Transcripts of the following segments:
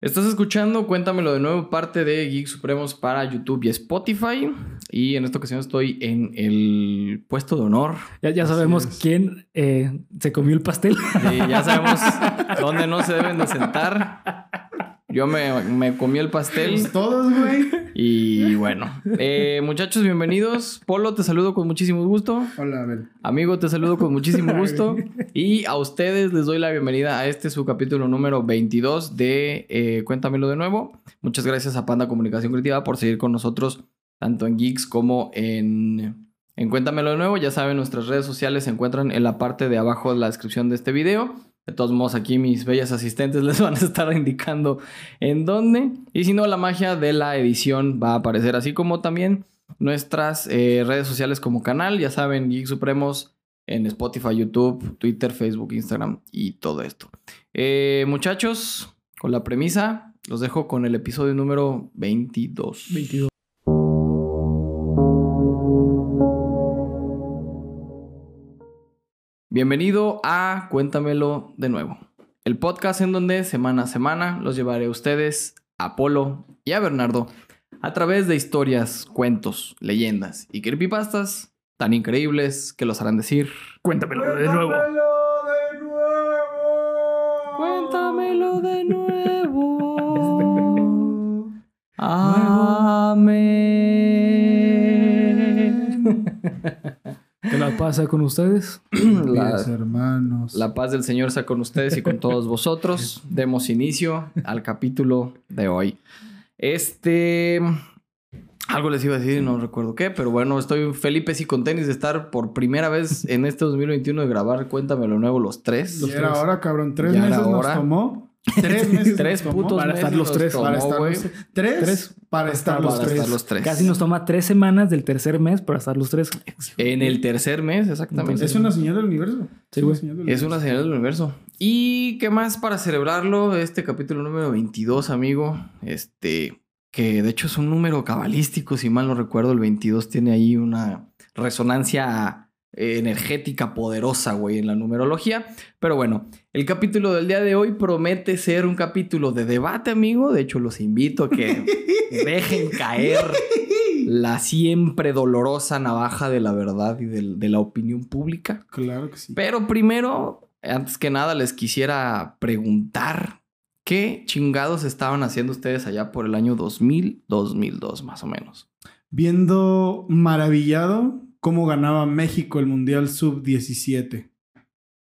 Estás escuchando, cuéntamelo de nuevo, parte de Geek Supremos para YouTube y Spotify. Y en esta ocasión estoy en el puesto de honor. Ya, ya sabemos quién eh, se comió el pastel. Y ya sabemos dónde no se deben de sentar. Yo me, me comí el pastel. Pues todos, güey. Y bueno, eh, muchachos, bienvenidos. Polo, te saludo con muchísimo gusto. Hola, Abel. Amigo, te saludo con muchísimo gusto. Y a ustedes les doy la bienvenida a este su capítulo número 22 de eh, Cuéntamelo de nuevo. Muchas gracias a Panda Comunicación Creativa por seguir con nosotros tanto en Geeks como en, en Cuéntamelo de nuevo. Ya saben, nuestras redes sociales se encuentran en la parte de abajo de la descripción de este video. De todos modos, aquí mis bellas asistentes les van a estar indicando en dónde. Y si no, la magia de la edición va a aparecer, así como también nuestras eh, redes sociales como canal. Ya saben, Geek Supremos en Spotify, YouTube, Twitter, Facebook, Instagram y todo esto. Eh, muchachos, con la premisa, los dejo con el episodio número 22. 22. Bienvenido a Cuéntamelo de nuevo. El podcast en donde semana a semana los llevaré a ustedes, a Polo y a Bernardo, a través de historias, cuentos, leyendas y creepypastas tan increíbles que los harán decir Cuéntamelo de nuevo. Cuéntamelo de nuevo. Amén. ¿Qué la pasa con ustedes? La- hermanos. La paz del Señor sea con ustedes y con todos vosotros. Demos inicio al capítulo de hoy. Este. Algo les iba a decir y no recuerdo qué, pero bueno, estoy Felipe y con tenis de estar por primera vez en este 2021 de grabar Cuéntamelo Nuevo los tres. Y era hora, cabrón. Tres Ya meses nos tomó. Tres meses. Tres putos para meses estar los tres, tomó, Para estar los tres. Tres. Para estar los tres. estar los tres. Casi nos toma tres semanas del tercer mes para estar los tres. En el tercer mes, exactamente. Es una señal del universo. Sí, güey. señal del Es una señal del universo. ¿Y qué más para celebrarlo? Este capítulo número 22, amigo. Este, que de hecho es un número cabalístico, si mal no recuerdo. El 22 tiene ahí una resonancia eh, energética poderosa, güey, en la numerología. Pero bueno, el capítulo del día de hoy promete ser un capítulo de debate, amigo. De hecho, los invito a que dejen caer la siempre dolorosa navaja de la verdad y del- de la opinión pública. Claro que sí. Pero primero, antes que nada, les quisiera preguntar qué chingados estaban haciendo ustedes allá por el año 2000, 2002, más o menos. Viendo maravillado cómo ganaba México el Mundial Sub-17.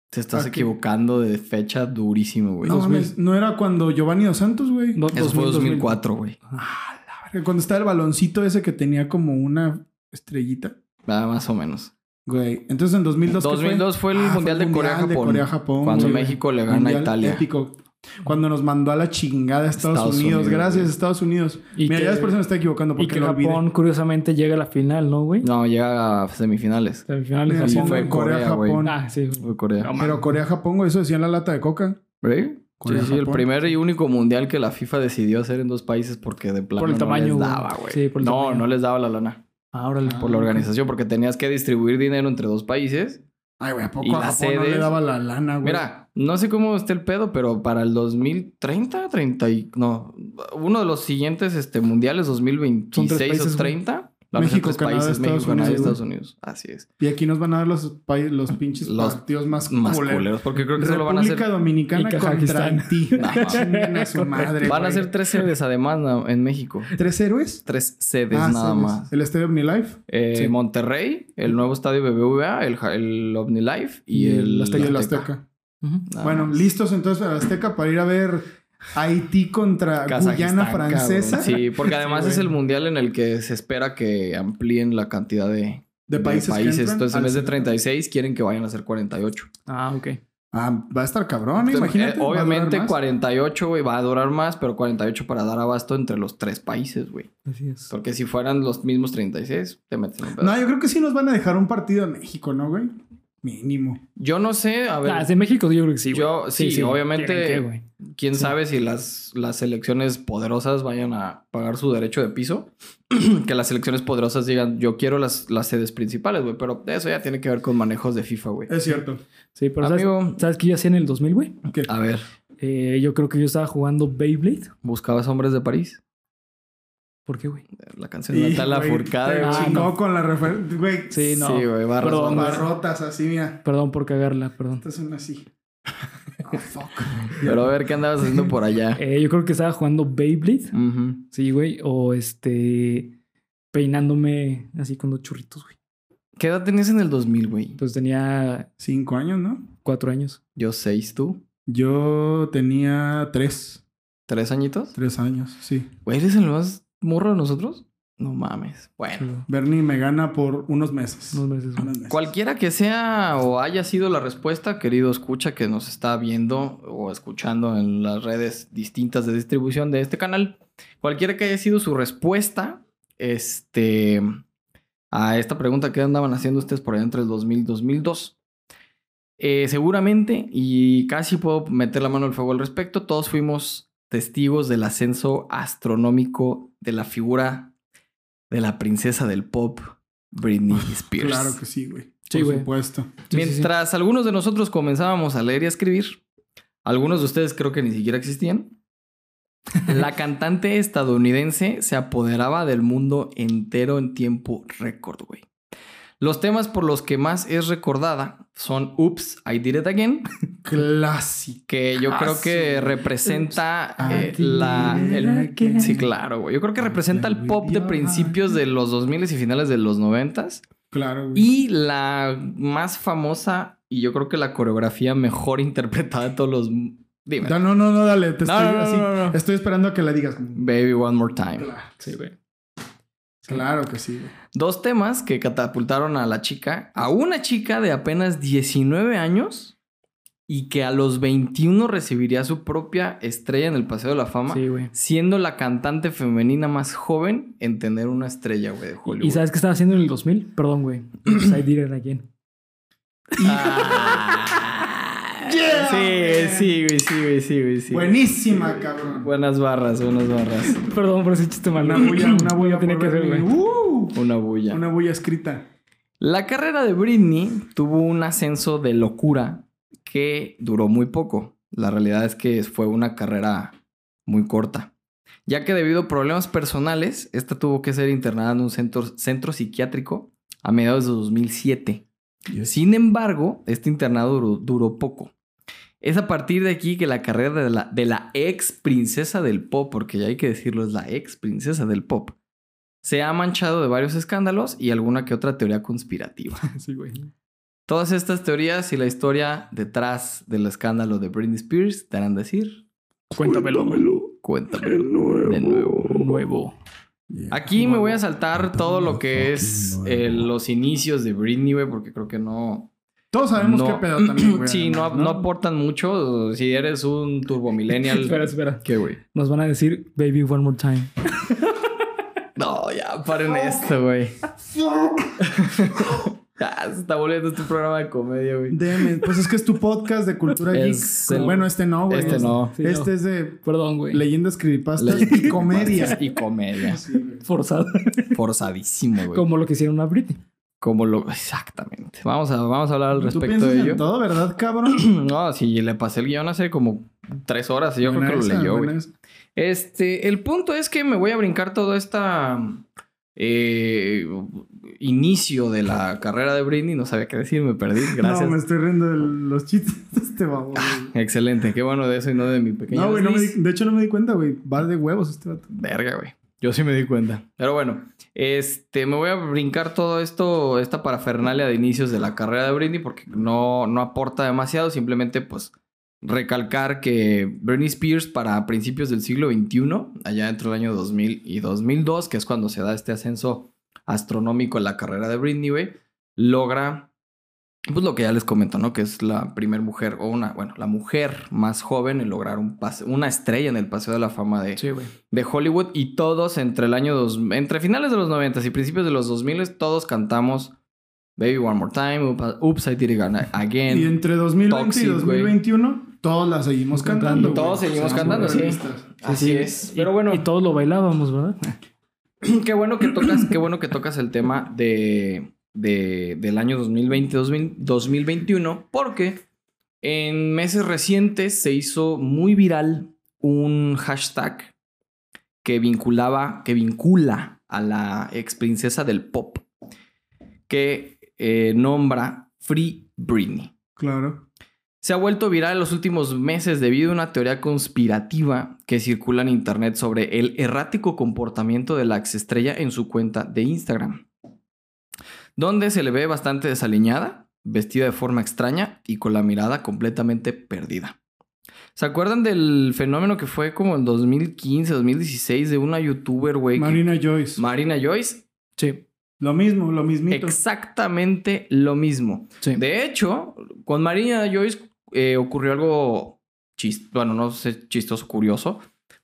Te estás equivocando de fecha durísimo, güey. No, 2000. mames, no era cuando Giovanni Dos Santos, güey. Do- Eso fue 2000, 2004, güey. Ah, la verga, Cuando estaba el baloncito ese que tenía como una estrellita. Ah, más o menos. Güey. Entonces en 2002. ¿qué 2002 fue el Ah, Mundial de Corea-Japón. Cuando güey. México le gana a Italia. Épico. Cuando nos mandó a la chingada a Estados, Estados Unidos. Unidos, Gracias, güey. Estados Unidos. Y Mira, que- ya después se me está equivocando Y porque que lo olvidé. Japón, curiosamente, llega a la final, ¿no, güey? No, llega a semifinales. Semifinales sí, Japón. fue Corea. Corea-Japón. Ah, sí. Fue Corea. No, Pero Corea-Japón, güey, eso decía en la lata de coca. ¿Sí? Sí, Corea, sí, el Japón. primer y único mundial que la FIFA decidió hacer en dos países porque de plano Por el tamaño, no les güey. daba, güey. Sí, por el no, tamaño. no les daba la lana. Ah, órale. por la organización, porque tenías que distribuir dinero entre dos países. Ay, güey, ¿a Y poco a las Japón no le sedes- daba la lana, güey? Mira, no sé cómo esté el pedo, pero para el 2030, 30 y... No, uno de los siguientes este, mundiales, 2026 países, o güey. 30. Van a ser México, tres Canadá, países, Estados México, Canadá y Unidos, Estados Unidos. Así es. Y aquí nos van a dar los, pa- los pinches Los partidos más, Más culeros. culeros, porque creo que solo van a República ser... Dominicana Y contra Kazajistán. Haití. Chinguen a su madre, Van a güey. ser tres sedes además na- en México. ¿Tres héroes? Tres sedes Ah, nada más. El Estadio OmniLife Eh, Sí. Monterrey, el nuevo estadio BBVA, el, Ja- el OmniLife y, el, Azteca. y el Azteca. Azteca. Ujú. Nada Bueno, más. listos entonces para Azteca para ir a ver Haití contra Kazajistán, Guyana Francesa. cabrón. Sí, porque además Sí, es el mundial en el que se espera que amplíen la cantidad de, De países. Entonces, en vez de centro. 36, quieren que vayan a ser 48. Ah, ok. Ah, va a estar cabrón, ¿eh? imagínate. Eh, obviamente, más. 48, güey, va a durar más, pero 48 para dar abasto entre los tres países, güey. Así es. Porque si fueran los mismos 36, te meten un pedo. No, yo creo que sí nos van a dejar un partido a México, ¿no, güey? Mínimo. Yo no sé, a ver, Ah, de México yo creo que sí, güey. Yo- sí, obviamente- Tienen que, güey. quién sabe si las, las selecciones poderosas vayan a pagar su derecho de piso. que las selecciones poderosas digan, yo quiero las, las sedes principales, güey. Pero eso ya tiene que ver con manejos de FIFA, güey. Es cierto. Sí, pero ¿sabes, Amigo. ¿sabes qué yo hacía en el 2000, güey? A ver, Eh, yo creo que yo estaba jugando Beyblade. ¿buscabas hombres de París? ¿Por qué, güey? La canción de. Ah, chingó no. con la referencia. Güey, Sí, no. Sí, güey, barras, Perdón, barrotas así, mira. Perdón por cagarla, perdón. Estas son así. Oh, fuck. Pero a ver, ¿qué andabas haciendo por allá? Eh, yo creo que estaba jugando Beyblade. Ujú. Sí, güey. O este. Peinándome así con dos churritos, güey. ¿Qué edad tenías en el 2000, güey? Pues tenía Cinco años, ¿no? cuatro años. Yo seis, ¿tú? Yo tenía tres. ¿Tres añitos? Tres años, sí. Güey, ¿eres el más morro de nosotros? No mames. Bueno. Sí, Bernie me gana por unos meses. Unos meses, güey. Unos meses. Cualquiera que sea o haya sido la respuesta, querido escucha que nos está viendo o escuchando en las redes distintas de distribución de este canal, cualquiera que haya sido su respuesta, este, a esta pregunta que andaban haciendo ustedes por allá entre el 2000 y 2002, eh, seguramente, y casi puedo meter la mano al fuego al respecto, todos fuimos testigos del ascenso astronómico de la figura de la princesa del pop, Britney Spears. Claro que sí, güey. Sí, por güey. supuesto. Sí, sí, sí. Mientras algunos de nosotros comenzábamos a leer y a escribir, algunos de ustedes creo que ni siquiera existían, la cantante estadounidense se apoderaba del mundo entero en tiempo récord, güey. Los temas por los que más es recordada son Oops, I Did It Again, Clásico. que yo creo que representa eh, la... el- sí, claro, güey. Yo creo que representa el pop de principios de los 2000 y finales de los 90 Claro, güey. y la más famosa y yo creo que la coreografía mejor interpretada de todos los... Dime. No, no, no, dale. Te No, estoy, no, no, así- no, no. estoy esperando a que la digas. Baby One More Time. Claro, Sí, güey. Claro que sí. Dos temas que catapultaron a la chica, a una chica de apenas 19 años y que a los 21 recibiría su propia estrella en el Paseo de la Fama, Sí, güey. siendo la cantante femenina más joven en tener una estrella, güey, de Hollywood. ¿Y sabes qué estaba haciendo en el 2000? Perdón, güey. Pues I did it again. Ah. Sí, sí, güey, sí, güey, sí, güey, sí. Buenísima, cabrón. Buenas barras, buenas barras. Perdón por ese chiste malo. Una bulla, una bulla por que Bernie. güey. Uh, Una bulla. una bulla escrita. La carrera de Britney tuvo un ascenso de locura que duró muy poco. La realidad es que fue una carrera muy corta. Ya que debido a problemas personales, esta tuvo que ser internada en un centro, centro psiquiátrico a mediados de 2007. Sin embargo, este internado duró, duró poco. Es a partir de aquí que la carrera de la, de la ex princesa del pop, porque ya hay que decirlo, es la ex princesa del pop, se ha manchado de varios escándalos y alguna que otra teoría conspirativa. Sí, güey. Todas estas teorías y la historia detrás del escándalo de Britney Spears te harán decir, Cuéntamelo. cuéntamelo de nuevo. Nuevo. Aquí me voy a saltar todo lo que es eh, los inicios de Britney, güey, porque creo que no... Todos sabemos no- qué pedo también, güey. sí, no, no aportan mucho. Si eres un turbo millennial... Espera, espera. ¿Qué, güey? Nos van a decir Baby One More Time. No, ya, paren esto, güey. ya, se está volviendo este programa de comedia, güey. Deme, pues es que es tu podcast de cultura Es geek. el- Bueno, este no, güey. Este no. Sí, este no. es de Perdón, güey. leyendas creepypastas Le- y comedia. Y comedia. Forzado. Forzadísimo, güey. Como lo que hicieron a Britney. Como lo... Exactamente. Vamos a, vamos a hablar al respecto de en ello. todo, ¿verdad, cabrón? No, sí, le pasé el guion hace como tres horas y yo Buena creo que lo leyó. Este, el punto es que me voy a brincar todo esta eh, inicio de la carrera de Britney. No sabía qué decir, me perdí. Gracias. No, me estoy riendo de los chistes de este babo. güey. Excelente, qué bueno de eso y no de mi pequeño. No, güey, no de hecho no me di cuenta, güey. Va de huevos este vato. Verga, güey. Yo sí me di cuenta. Pero bueno, este, me voy a brincar todo esto, esta parafernalia de inicios de la carrera de Britney porque no, no aporta demasiado. Simplemente, pues, recalcar que Britney Spears para principios del siglo XXI, allá entre el año 2000 y 2002, que es cuando se da este ascenso astronómico en la carrera de Britney, güey, logra, pues lo que ya les comento, ¿no? Que es la primera mujer, o una, bueno, la mujer más joven en lograr un pase, una estrella en el Paseo de la Fama de, Sí, de Hollywood y todos entre el año dos, entre finales de los 90 y principios de los 2000 todos cantamos Baby One More Time, Oops, Oops, I Did It Again. Y entre 2020 Toxic, y güey. 2021, todos la seguimos cantando. Todos seguimos cantando, sí. Así es. Pero Y- bueno, Y todos lo bailábamos, ¿verdad? qué bueno que tocas, qué bueno que tocas el tema de, de- del año 2020, 2000 2021, porque en meses recientes se hizo muy viral un hashtag que vinculaba, que vincula a la ex princesa del pop, que eh, nombra Free Britney. Claro. Se ha vuelto viral en los últimos meses debido a una teoría conspirativa que circula en internet sobre el errático comportamiento de la exestrella en su cuenta de Instagram, donde se le ve bastante desaliñada, vestida de forma extraña y con la mirada completamente perdida. ¿Se acuerdan del fenómeno que fue como en 2015, 2016 de una youtuber, güey? que- Marina Joyce. Marina Joyce. Sí. lo mismo, lo mismito. Exactamente lo mismo. Sí. De hecho, con Marina Joyce eh, ocurrió algo chistoso, bueno, no sé, chistoso, curioso,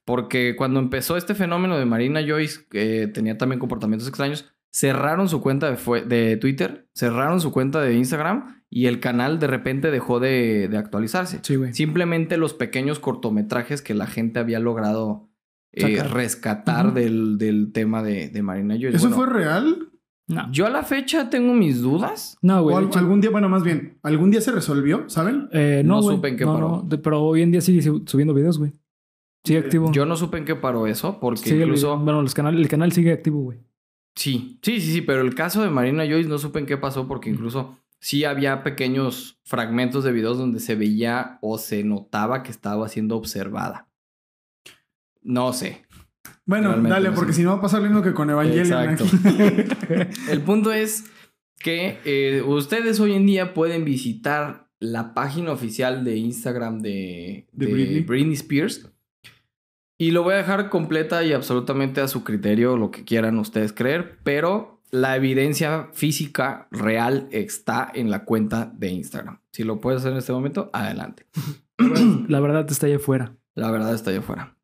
porque cuando empezó este fenómeno de Marina Joyce, que tenía también comportamientos extraños, cerraron su cuenta de, fue- de Twitter, cerraron su cuenta de Instagram y el canal de repente dejó de, de actualizarse. Sí, güey. Simplemente los pequeños cortometrajes que la gente había logrado eh, rescatar del, del tema de, de Marina Joyce. ¿Eso Bueno, fue real? No. yo a la fecha tengo mis dudas. No, ¿O güey. al- algún día, bueno, más bien, algún día se resolvió, ¿saben? eh, no, no güey. supe en qué No, paró. no, de- pero hoy en día sigue su- subiendo videos, güey. Sigue activo. Yo no supe en qué paró eso, porque Sigue el incluso... video. Bueno, los canal, el canal sigue activo, güey. Sí, sí, sí, sí, pero el caso de Marina Joyce no supe en qué pasó, porque incluso sí había pequeños fragmentos de videos donde se veía o se notaba que estaba siendo observada. No sé. Bueno, Realmente dale, no porque sé. si no va a pasar lo mismo que con Evangelion. Exacto. El punto es que eh, ustedes hoy en día pueden visitar la página oficial de Instagram de, De de Britney. Britney. Spears. Y lo voy a dejar completa y absolutamente a su criterio, lo que quieran ustedes creer, pero la evidencia física real está en la cuenta de Instagram. Si lo puedes hacer en este momento, adelante. La verdad está allá afuera. La verdad está allá afuera.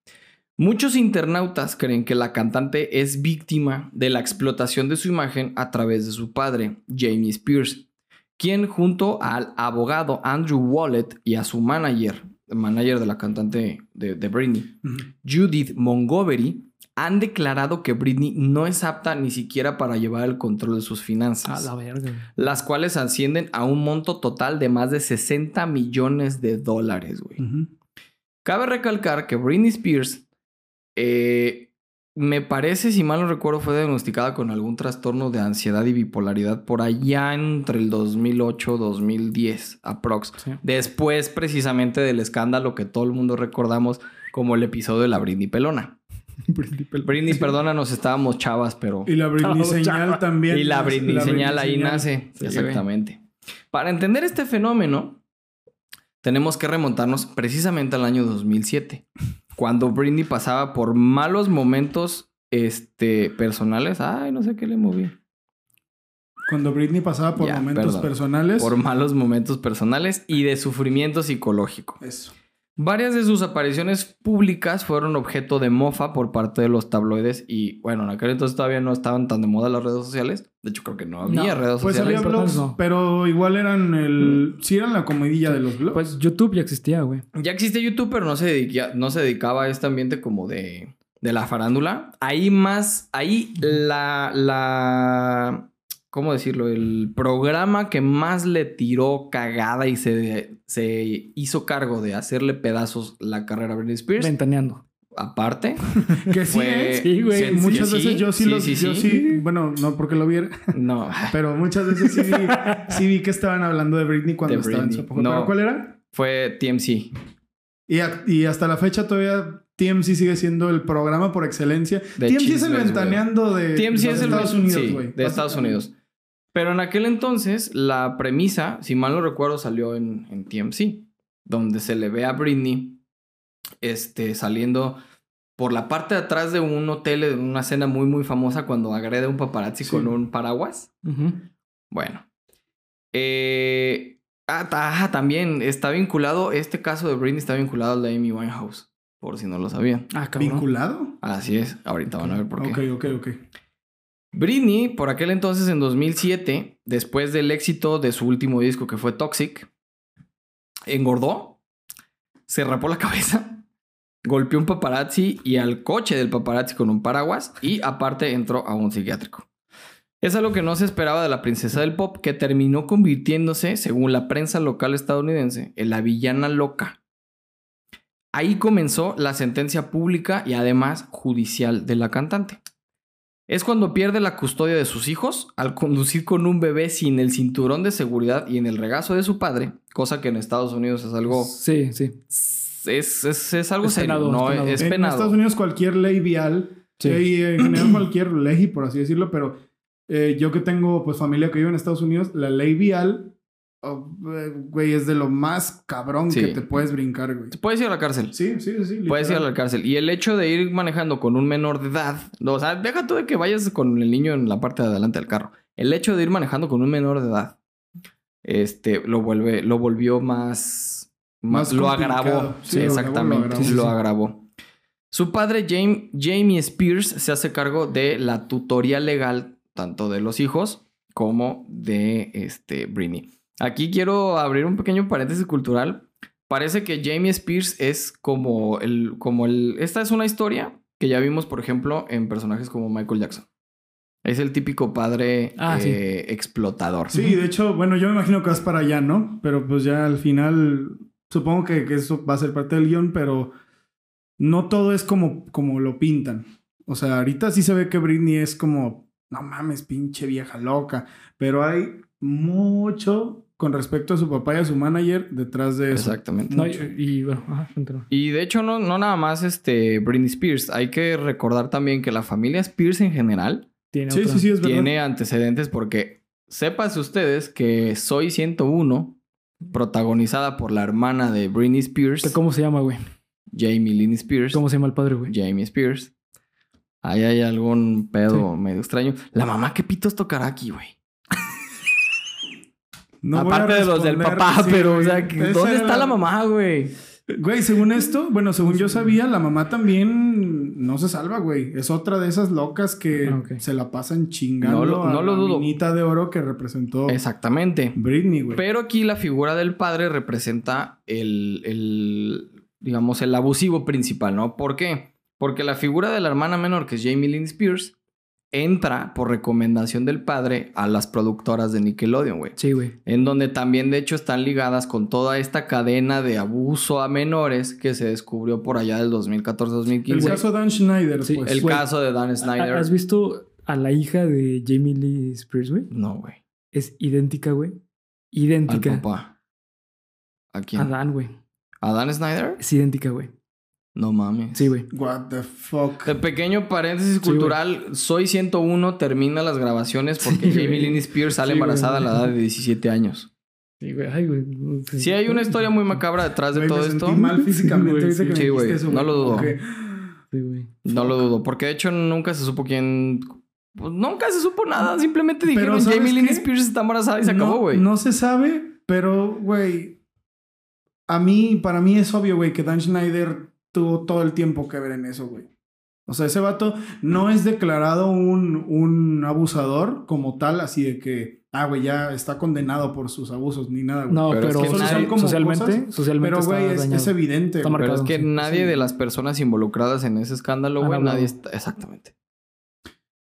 Muchos internautas creen que la cantante es víctima de la explotación de su imagen a través de su padre, Jamie Spears, quien junto al abogado Andrew Wallet y a su manager, manager de la cantante de, de Britney. Judith Montgomery, han declarado que Britney no es apta ni siquiera para llevar el control de sus A finanzas la verga, las cuales ascienden a un monto total de más de 60 millones de dólares, güey. Cabe recalcar que Britney Spears, eh, me parece, si mal no recuerdo, fue diagnosticada con algún trastorno de ansiedad y bipolaridad por allá entre el 2008-2010, aprox. Sí. Después, precisamente, del escándalo que todo el mundo recordamos como el episodio de la Britney Pelona. Britney, perdónanos, estábamos chavas, pero... Y la Britney Oh, señal chava. también. Y la Britney La señal ahí señal. nace. Sí, Exactamente. Para entender este fenómeno, tenemos que remontarnos precisamente al año 2007, cuando Britney pasaba por malos momentos este, personales. Ay, no sé qué le moví. Cuando Britney pasaba por Ya, momentos perdón. personales. Por malos momentos personales y de sufrimiento psicológico. Eso. Varias de sus apariciones públicas fueron objeto de mofa por parte de los tabloides y bueno, en aquel entonces todavía no estaban tan de moda las redes sociales. De hecho, creo que no había No, redes Pues sociales. había blogs, no. pero igual eran el. Sí, eran la comidilla de los blogs. Pues YouTube ya existía, güey. Ya existe YouTube, pero no se, dedica- no se dedicaba a este ambiente como de, de la farándula. Ahí más, ahí la, la, ¿cómo decirlo? El programa que más le tiró cagada y se, se hizo cargo de hacerle pedazos la carrera a Britney Spears. Ventaneando. Aparte, que sí, fue- ¿eh? Sí, güey. Sí, muchas sí, veces yo sí, los, sí, yo sí. bueno, no porque lo viera, no, pero muchas veces sí vi, sí vi que estaban hablando de Britney cuando De estaba en su. No. ¿Pero cuál era? fue TMC. Y, a- y hasta la fecha todavía TMC sigue siendo el programa por excelencia. De TMC es el ventaneando de, TMC de es el Estados Unidos, sí, güey. de Estados Unidos. Pero en aquel entonces, la premisa, si mal no recuerdo, salió en, en TMC, donde se le ve a Britney este, saliendo por la parte de atrás de un hotel en una escena muy, muy famosa cuando agrede a un paparazzi Sí. con un paraguas. Bueno. Eh, ah, ta- ah, también está vinculado, este caso de Britney está vinculado al de Amy Winehouse, por si no lo sabían. Ah, cabrón. ¿Vinculado? Así es, ahorita van a ver por qué. Ok, ok, ok. Britney, por aquel entonces en 2007, después del éxito de su último disco que fue Toxic, engordó, se rapó la cabeza, golpeó un paparazzi y al coche del paparazzi con un paraguas y aparte entró a un psiquiátrico. Es algo que no se esperaba de la princesa del pop, que terminó convirtiéndose, según la prensa local estadounidense, en la villana loca. Ahí comenzó la sentencia pública y además judicial de la cantante. Es cuando pierde la custodia de sus hijos al conducir con un bebé sin el cinturón de seguridad y en el regazo de su padre, cosa que en Estados Unidos es algo Sí, sí. es, es, es algo Es serio, penado, no es penado. en. Estados Unidos cualquier ley vial Sí. eh, y en general cualquier ley, por así decirlo, pero eh, yo que tengo pues familia que vive en Estados Unidos, la ley vial, oh, eh, güey, es de lo más cabrón Sí. que te puedes brincar, güey. Puedes ir a la cárcel. Sí, sí, sí. Puedes ir a la literal. cárcel. Y el hecho de ir manejando con un menor de edad, o sea, deja tú de que vayas con el niño en la parte de adelante del carro. El hecho de ir manejando con un menor de edad, este, lo vuelve, lo volvió más, más, Más lo agravó. Sí, lo exactamente, agravó, lo agravó. Sí. Su padre Jamie, Jamie Spears se hace cargo de la tutoría legal tanto de los hijos como de este Britney. Aquí quiero abrir un pequeño paréntesis cultural. Parece que Jamie Spears es como el, como el. Esta es una historia que ya vimos, por ejemplo, en personajes como Michael Jackson. Es el típico padre Ah, sí. eh, explotador. Sí, de hecho, bueno, yo me imagino que vas para allá, ¿no? Pero pues ya al final, supongo que, que eso va a ser parte del guion, pero no todo es como, como lo pintan. O sea, ahorita sí se ve que Britney es como, no mames, pinche vieja loca, pero hay mucho con respecto a su papá y a su manager detrás de eso. Exactamente. No, y, bueno, ajá. Y de hecho, no, no nada más este Britney Spears. Hay que recordar también que la familia Spears en general Tiene Sí, sí, sí, es verdad. tiene antecedentes porque sépanse ustedes que Soy 101, protagonizada por la hermana de Britney Spears, ¿Cómo se llama, güey? Jamie Lynn Spears, ¿Cómo se llama el padre, güey? Jamie Spears. Ahí hay algún pedo medio extraño. La mamá, ¿qué pitos tocará aquí, güey? No Aparte de los del papá, sí, pero, o sea, ¿dónde está la mamá, güey? Güey, según esto, bueno, según yo sabía, la mamá también no se salva, güey. Es otra de esas locas que Ah, se la pasan chingando No lo- no a lo la dudo. minita de oro que representó Exactamente. Britney, güey. Pero aquí la figura del padre representa el, el, digamos, el abusivo principal, ¿no? ¿Por qué? Porque la figura de la hermana menor, que es Jamie Lynn Spears, entra por recomendación del padre a las productoras de Nickelodeon, güey. Sí, güey. En donde también, de hecho, están ligadas con toda esta cadena de abuso a menores que se descubrió por allá del El 2014-2015. caso Dan Schneider, Sí, pues. El caso de Dan Snyder. ¿Has visto a la hija de Jamie Lee Spears, güey? No, güey. Es idéntica, güey. Al Idéntica. papá. ¿A quién? A Dan, güey. ¿A Dan Snyder? Es idéntica, güey. No mames. Sí, güey. What the fuck. De pequeño paréntesis Sí, cultural, Soy 101 termina las grabaciones porque Sí, Jamie. Lynn Spears sale Sí, embarazada a la edad de 17 años. Sí, güey. Ay, güey. Sí, hay una historia muy macabra detrás de todo me esto. sentí mal físicamente Sí, güey, no lo dudo. Sí, güey. No lo dudo, porque de hecho nunca se supo quién. Pues nunca se supo nada. Simplemente dijeron ¿sabes Jamie Lynn qué? Spears está embarazada y se no, acabó, güey. No se sabe, pero, güey. A mí, para mí es obvio, güey, que Dan Schneider tuvo todo el tiempo que ver en eso, güey. O sea, ese vato no es declarado un, un abusador como tal, así de que, ah, güey, ya está condenado por sus abusos ni nada, güey. No, Pero pero, es que social- nadie- como socialmente, cosas, socialmente pero, güey, está es, evidente. Está güey. Pero es marcado, que sí. nadie Sí. de las personas involucradas en ese escándalo, Han güey, nadie está. Exactamente.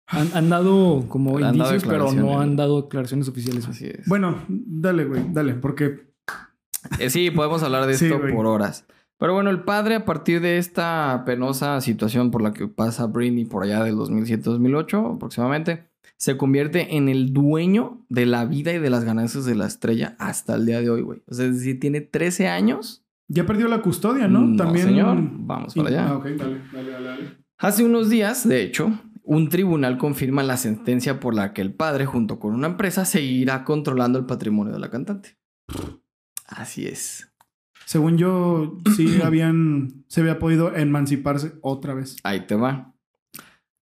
Han, han dado como Han dado indicios, pero no han dado declaraciones oficiales. Así es. Bueno, dale, güey, dale, porque Eh, sí, podemos hablar de esto por horas. Pero bueno, el padre, a partir de esta penosa situación por la que pasa Britney por allá del 2007-2008 aproximadamente, se convierte en el dueño de la vida y de las ganancias de la estrella hasta el día de hoy, güey. O sea, es decir, tiene 13 años. ya perdió la custodia, ¿no? No, También. señor. Vamos para allá. Ah, ok, dale, dale, dale. dale. Hace unos días, de hecho, un tribunal confirma la sentencia por la que el padre, junto con una empresa, seguirá controlando el patrimonio de la cantante. Así es. Según yo, sí habían, se había podido emanciparse otra vez. Ahí te va.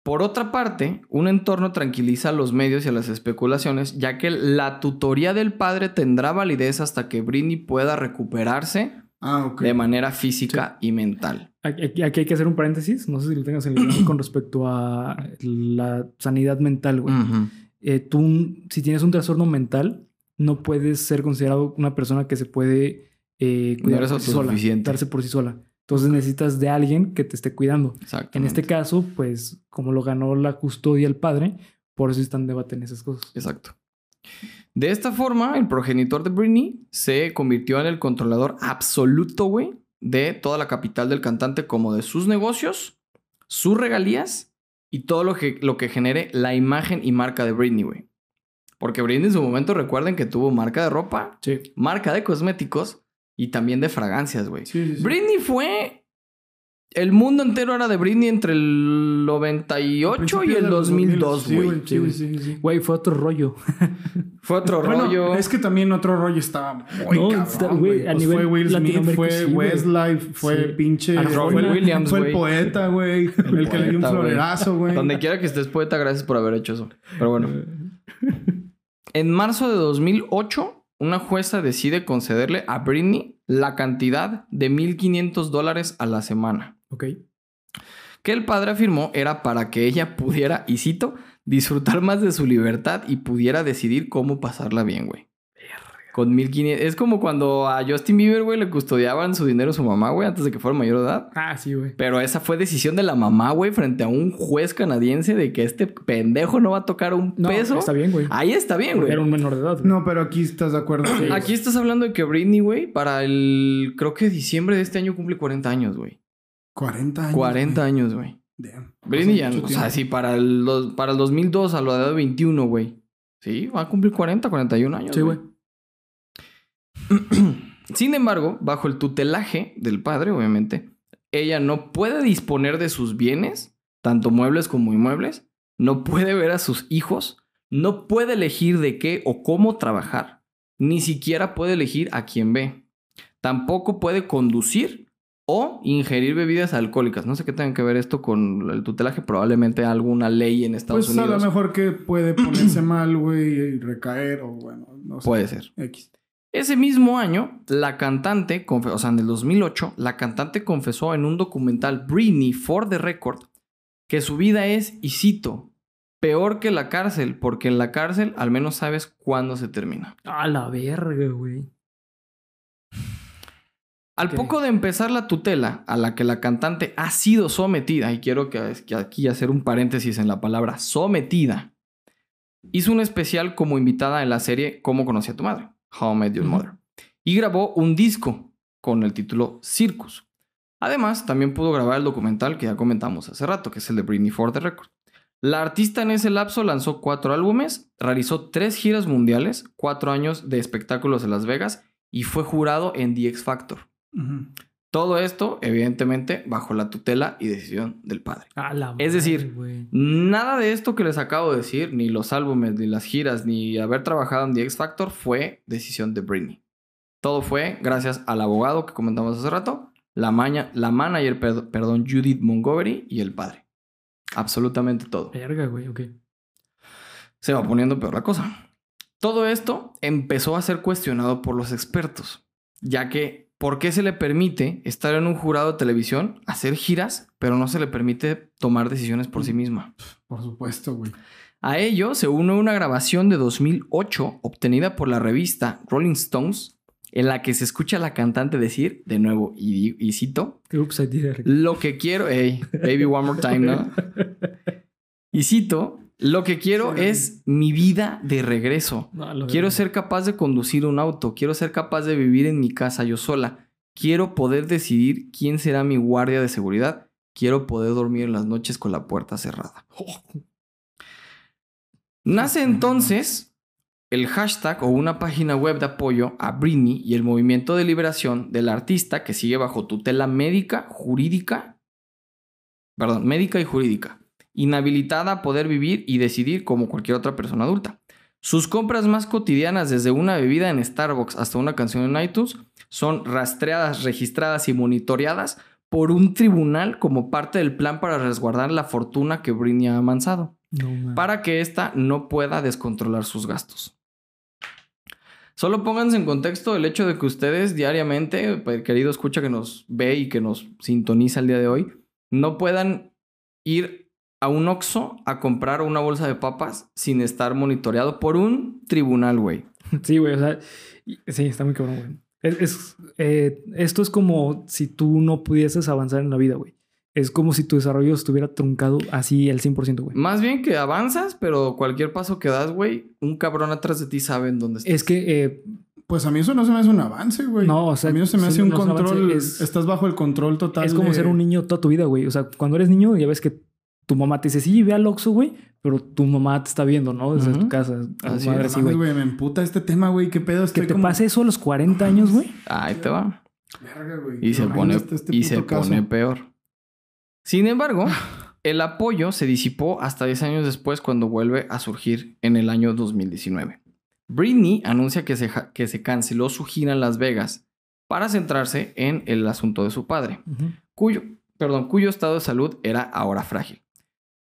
Por otra parte, un entorno tranquiliza a los medios y a las especulaciones, ya que la tutoría del padre tendrá validez hasta que Britney pueda recuperarse Ah, de manera física y mental. Aquí, hay que hacer un paréntesis. No sé si lo tengas en el con respecto a la sanidad mental, güey. Eh, tú, si tienes un trastorno mental, no puedes ser considerado una persona que se puede eh, No cuidar eres por sí sola, autosuficiente. darse por sí sola. Entonces necesitas de alguien que te esté cuidando. En este caso, pues, como lo ganó la custodia el padre, por eso está en debate en esas cosas. Exacto. De esta forma, el progenitor de Britney se convirtió en el controlador absoluto, güey, de toda la capital del cantante, como de sus negocios, sus regalías y todo lo que, lo que genere la imagen y marca de Britney, güey. Porque Britney en su momento, recuerden que tuvo marca de ropa, Sí. marca de cosméticos y también de fragancias, güey. Sí, sí, sí. Britney fue... El mundo entero era de Britney entre el 98 y el de los 2002, 2000, güey. Sí, güey. Sí, sí, sí. Güey, fue otro rollo. Fue otro Bueno, rollo. es que también otro rollo estaba muy No, cabrón, güey. güey, a Pues nivel fue Will Smith, fue sí, güey. Westlife, fue Sí. pinche... Arjona. fue, el- Williams, fue el güey. poeta, güey. El, que le dio un güey. florerazo, güey. Donde quiera que estés poeta, gracias por haber hecho eso. Pero bueno. En marzo de 2008, una jueza decide concederle a Britney la cantidad de 1.500 dólares a la semana. Ok. Que el padre afirmó era para que ella pudiera, y cito, disfrutar más de su libertad y pudiera decidir cómo pasarla bien, güey. Con 1500. Es como cuando a Justin Bieber, güey, le custodiaban su dinero a su mamá, güey, antes de que fuera mayor de edad. Ah, sí, güey. Pero esa fue decisión de la mamá, güey, frente a un juez canadiense de que este pendejo no va a tocar un No, peso. está bien, güey. Ahí está bien, güey. Era un menor de edad. güey. No, pero aquí estás de acuerdo. Aquí estás hablando de que Britney, güey, para el. Creo que diciembre de este año cumple 40 años, güey. 40 años. 40 güey. años, güey. Damn. Britney ya, o sea, sí, para el, dos- para el 2002 a la edad de 21, güey. Sí, va a cumplir 40, 41 años. Sí, güey. Sin embargo, bajo el tutelaje del padre, obviamente, ella no puede disponer de sus bienes, tanto muebles como inmuebles, no puede ver a sus hijos, no puede elegir de qué o cómo trabajar, ni siquiera puede elegir a quién ve. Tampoco puede conducir o ingerir bebidas alcohólicas. No sé qué tenga que ver esto con el tutelaje, probablemente alguna ley en Estados Pues a Unidos. lo mejor que puede ponerse mal, güey, y recaer o bueno, no sé. Puede ser. X. Ese mismo año, la cantante, o sea, en el 2008, la cantante confesó en un documental Britney for the Record que su vida es, y cito, peor que la cárcel, porque en la cárcel al menos sabes cuándo se termina. A la verga, güey. Al poco de empezar la tutela a la que la cantante ha sido sometida, y quiero que, que aquí hacer un paréntesis en la palabra sometida, hizo un especial como invitada en la serie Cómo conocí a tu madre, How I Met Your. Mother, y grabó un disco con el título Circus. Además, también pudo grabar el documental que ya comentamos hace rato, que es el de Britney for the Record. La artista en ese lapso lanzó cuatro álbumes, realizó tres giras mundiales, cuatro años de espectáculos en Las Vegas y fue jurado en The X Factor. Ujú. Todo esto, evidentemente, bajo la tutela y decisión del padre. La Es decir, madre. Nada de esto que les acabo de decir, ni los álbumes, ni las giras, ni haber trabajado en The X Factor, fue decisión de Britney. Todo fue gracias al abogado que comentamos hace rato, la, maña- la manager, perd- perdón, Judith Montgomery y el padre. Absolutamente todo. Verga, güey, ok. Se va poniendo peor la cosa. Todo esto empezó a ser cuestionado por los expertos, ya que ¿por qué se le permite estar en un jurado de televisión, hacer giras, pero no se le permite tomar decisiones por sí misma? Por supuesto, güey. A ello se une una grabación de 2008 obtenida por la revista Rolling Stones, en la que se escucha a la cantante decir, de nuevo, y, y cito, Oops, I did it. lo que quiero, hey, baby, one more time, ¿no? Y cito, lo que quiero Sí. es mi vida de regreso. No, Quiero ser capaz de conducir un auto, quiero ser capaz de vivir en mi casa yo sola, quiero poder decidir quién será mi guardia de seguridad, quiero poder dormir en las noches con la puerta cerrada. Nace entonces el hashtag o una página web de apoyo a Britney y el movimiento de liberación del artista que sigue bajo tutela médica, jurídica, perdón, médica y jurídica, inhabilitada a poder vivir y decidir como cualquier otra persona adulta. Sus compras más cotidianas, desde una bebida en Starbucks hasta una canción en iTunes, son rastreadas, registradas y monitoreadas por un tribunal como parte del plan para resguardar la fortuna que Britney ha amansado No, para que ésta no pueda descontrolar sus gastos. Solo pónganse en contexto el hecho de que ustedes diariamente, pues, querido escucha que nos ve y que nos sintoniza el día de hoy, no puedan ir a un Oxxo a comprar una bolsa de papas sin estar monitoreado por un tribunal, güey. Sí, güey, o sea, sí, está muy cabrón, güey. Es, es, eh, esto es como si tú no pudieses avanzar en la vida, güey. Es como si tu desarrollo estuviera truncado así al 100%, güey. Más bien que avanzas, pero cualquier paso que das, güey, un cabrón atrás de ti sabe en dónde estás. Es que, eh, Pues a mí eso no se me hace un avance, güey. No, o sea, a mí no se me hace un no control. es- Estás bajo el control total. es como de- ser un niño toda tu vida, güey. O sea, cuando eres niño, ya ves que tu mamá te dice, sí, ve al Oxxo, güey, pero tu mamá te está viendo, ¿no? Desde tu casa. Así madre es. así, Mames, güey. güey, me emputa este tema, güey. ¿Qué pedo? Que Estoy te como... pase eso a los 40 años, güey. Ahí te va. Verga, güey. Y se pone, este y se caso. pone peor. Sin embargo, el apoyo se disipó hasta 10 años después cuando vuelve a surgir en el año 2019. Britney anuncia que se, que se canceló su gira en Las Vegas para centrarse en el asunto de su padre, cuyo, perdón, cuyo estado de salud era ahora frágil.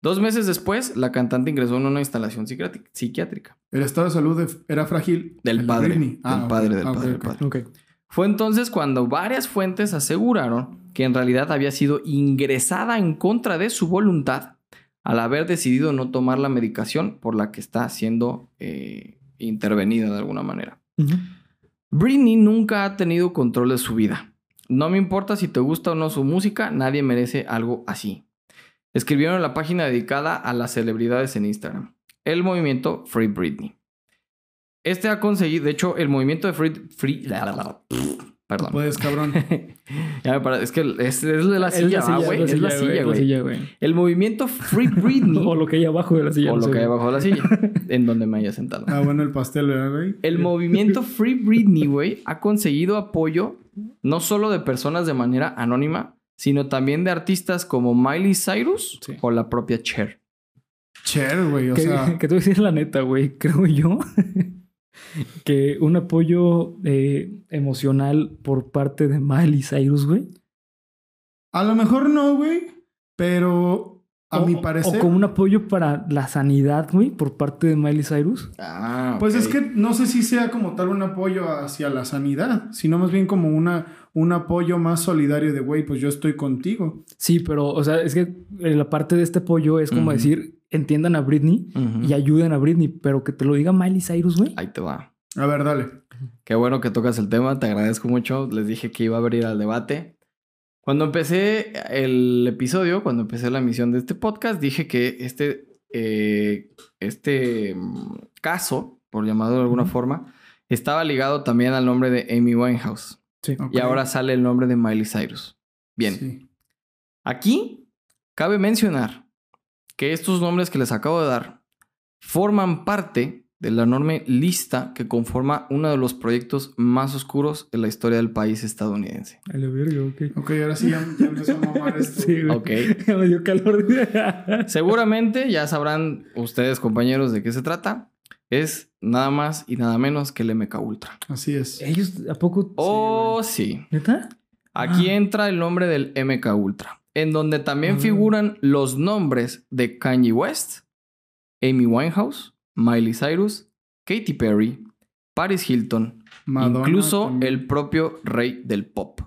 Dos meses después, la cantante ingresó en una instalación psiquiátrica. El estado de salud de- era frágil. Del padre, Ah, padre, del Ah, padre, del padre. Fue entonces cuando varias fuentes aseguraron que en realidad había sido ingresada en contra de su voluntad al haber decidido no tomar la medicación por la que está siendo eh, intervenida de alguna manera. Britney nunca ha tenido control de su vida. No me importa si te gusta o no su música, nadie merece algo así. Escribieron en la página dedicada a las celebridades en Instagram. El movimiento Free Britney. Este ha conseguido, de hecho, el movimiento de Free... free perdón. Puedes, cabrón. Ya me parece- es que es, es de la Es silla, ¿va, güey. Es la silla, güey. El movimiento Free Britney. O lo que hay abajo de la silla. o no lo sé, que hay abajo de la silla, en donde me haya sentado. Ah, bueno, el pastel, ¿verdad, güey? El movimiento Free Britney, güey, ha conseguido apoyo no solo de personas de manera anónima, sino también de artistas como Miley Cyrus Sí. o la propia Cher. Cher, güey. O que, sea, que te voy a decir la neta, güey. Creo yo que un apoyo eh, emocional por parte de Miley Cyrus, güey. a lo mejor no, güey. Pero a o, mi o parecer. como un apoyo para la sanidad, güey, por parte de Miley Cyrus. Ah, Pues es que no sé si sea como tal un apoyo hacia la sanidad, sino más bien como una, un apoyo más solidario de, güey, pues yo estoy contigo. Sí, pero, o sea, es que eh, la parte de este apoyo es como decir, entiendan a Britney y ayuden a Britney, pero que te lo diga Miley Cyrus, güey. Ahí te va. A ver, dale. Qué bueno que tocas el tema, te agradezco mucho. Les dije que iba a abrir al debate. Cuando empecé el episodio, cuando empecé la emisión de este podcast, dije que este, eh, este mm, caso, por llamarlo de alguna forma, estaba ligado también al nombre de Amy Winehouse. Sí. Y ahora sale el nombre de Miley Cyrus. Bien, Sí. aquí cabe mencionar que estos nombres que les acabo de dar forman parte de la enorme lista que conforma uno de los proyectos más oscuros en la historia del país estadounidense. A la verga, ok. Ok, ahora sí ya, ya empezó a mamar esto. Sí, güey. Ok. Me dio calor. Seguramente ya sabrán ustedes, compañeros, de qué se trata. Es nada más y nada menos que el MK Ultra. Así es. Ellos, ¿a poco? Oh, sí. ¿Neta? Aquí Ah. entra el nombre del MK Ultra, en donde también Ah. figuran los nombres de Kanye West, Amy Winehouse, Miley Cyrus, Katy Perry, Paris Hilton, Madonna incluso también. el propio rey del pop,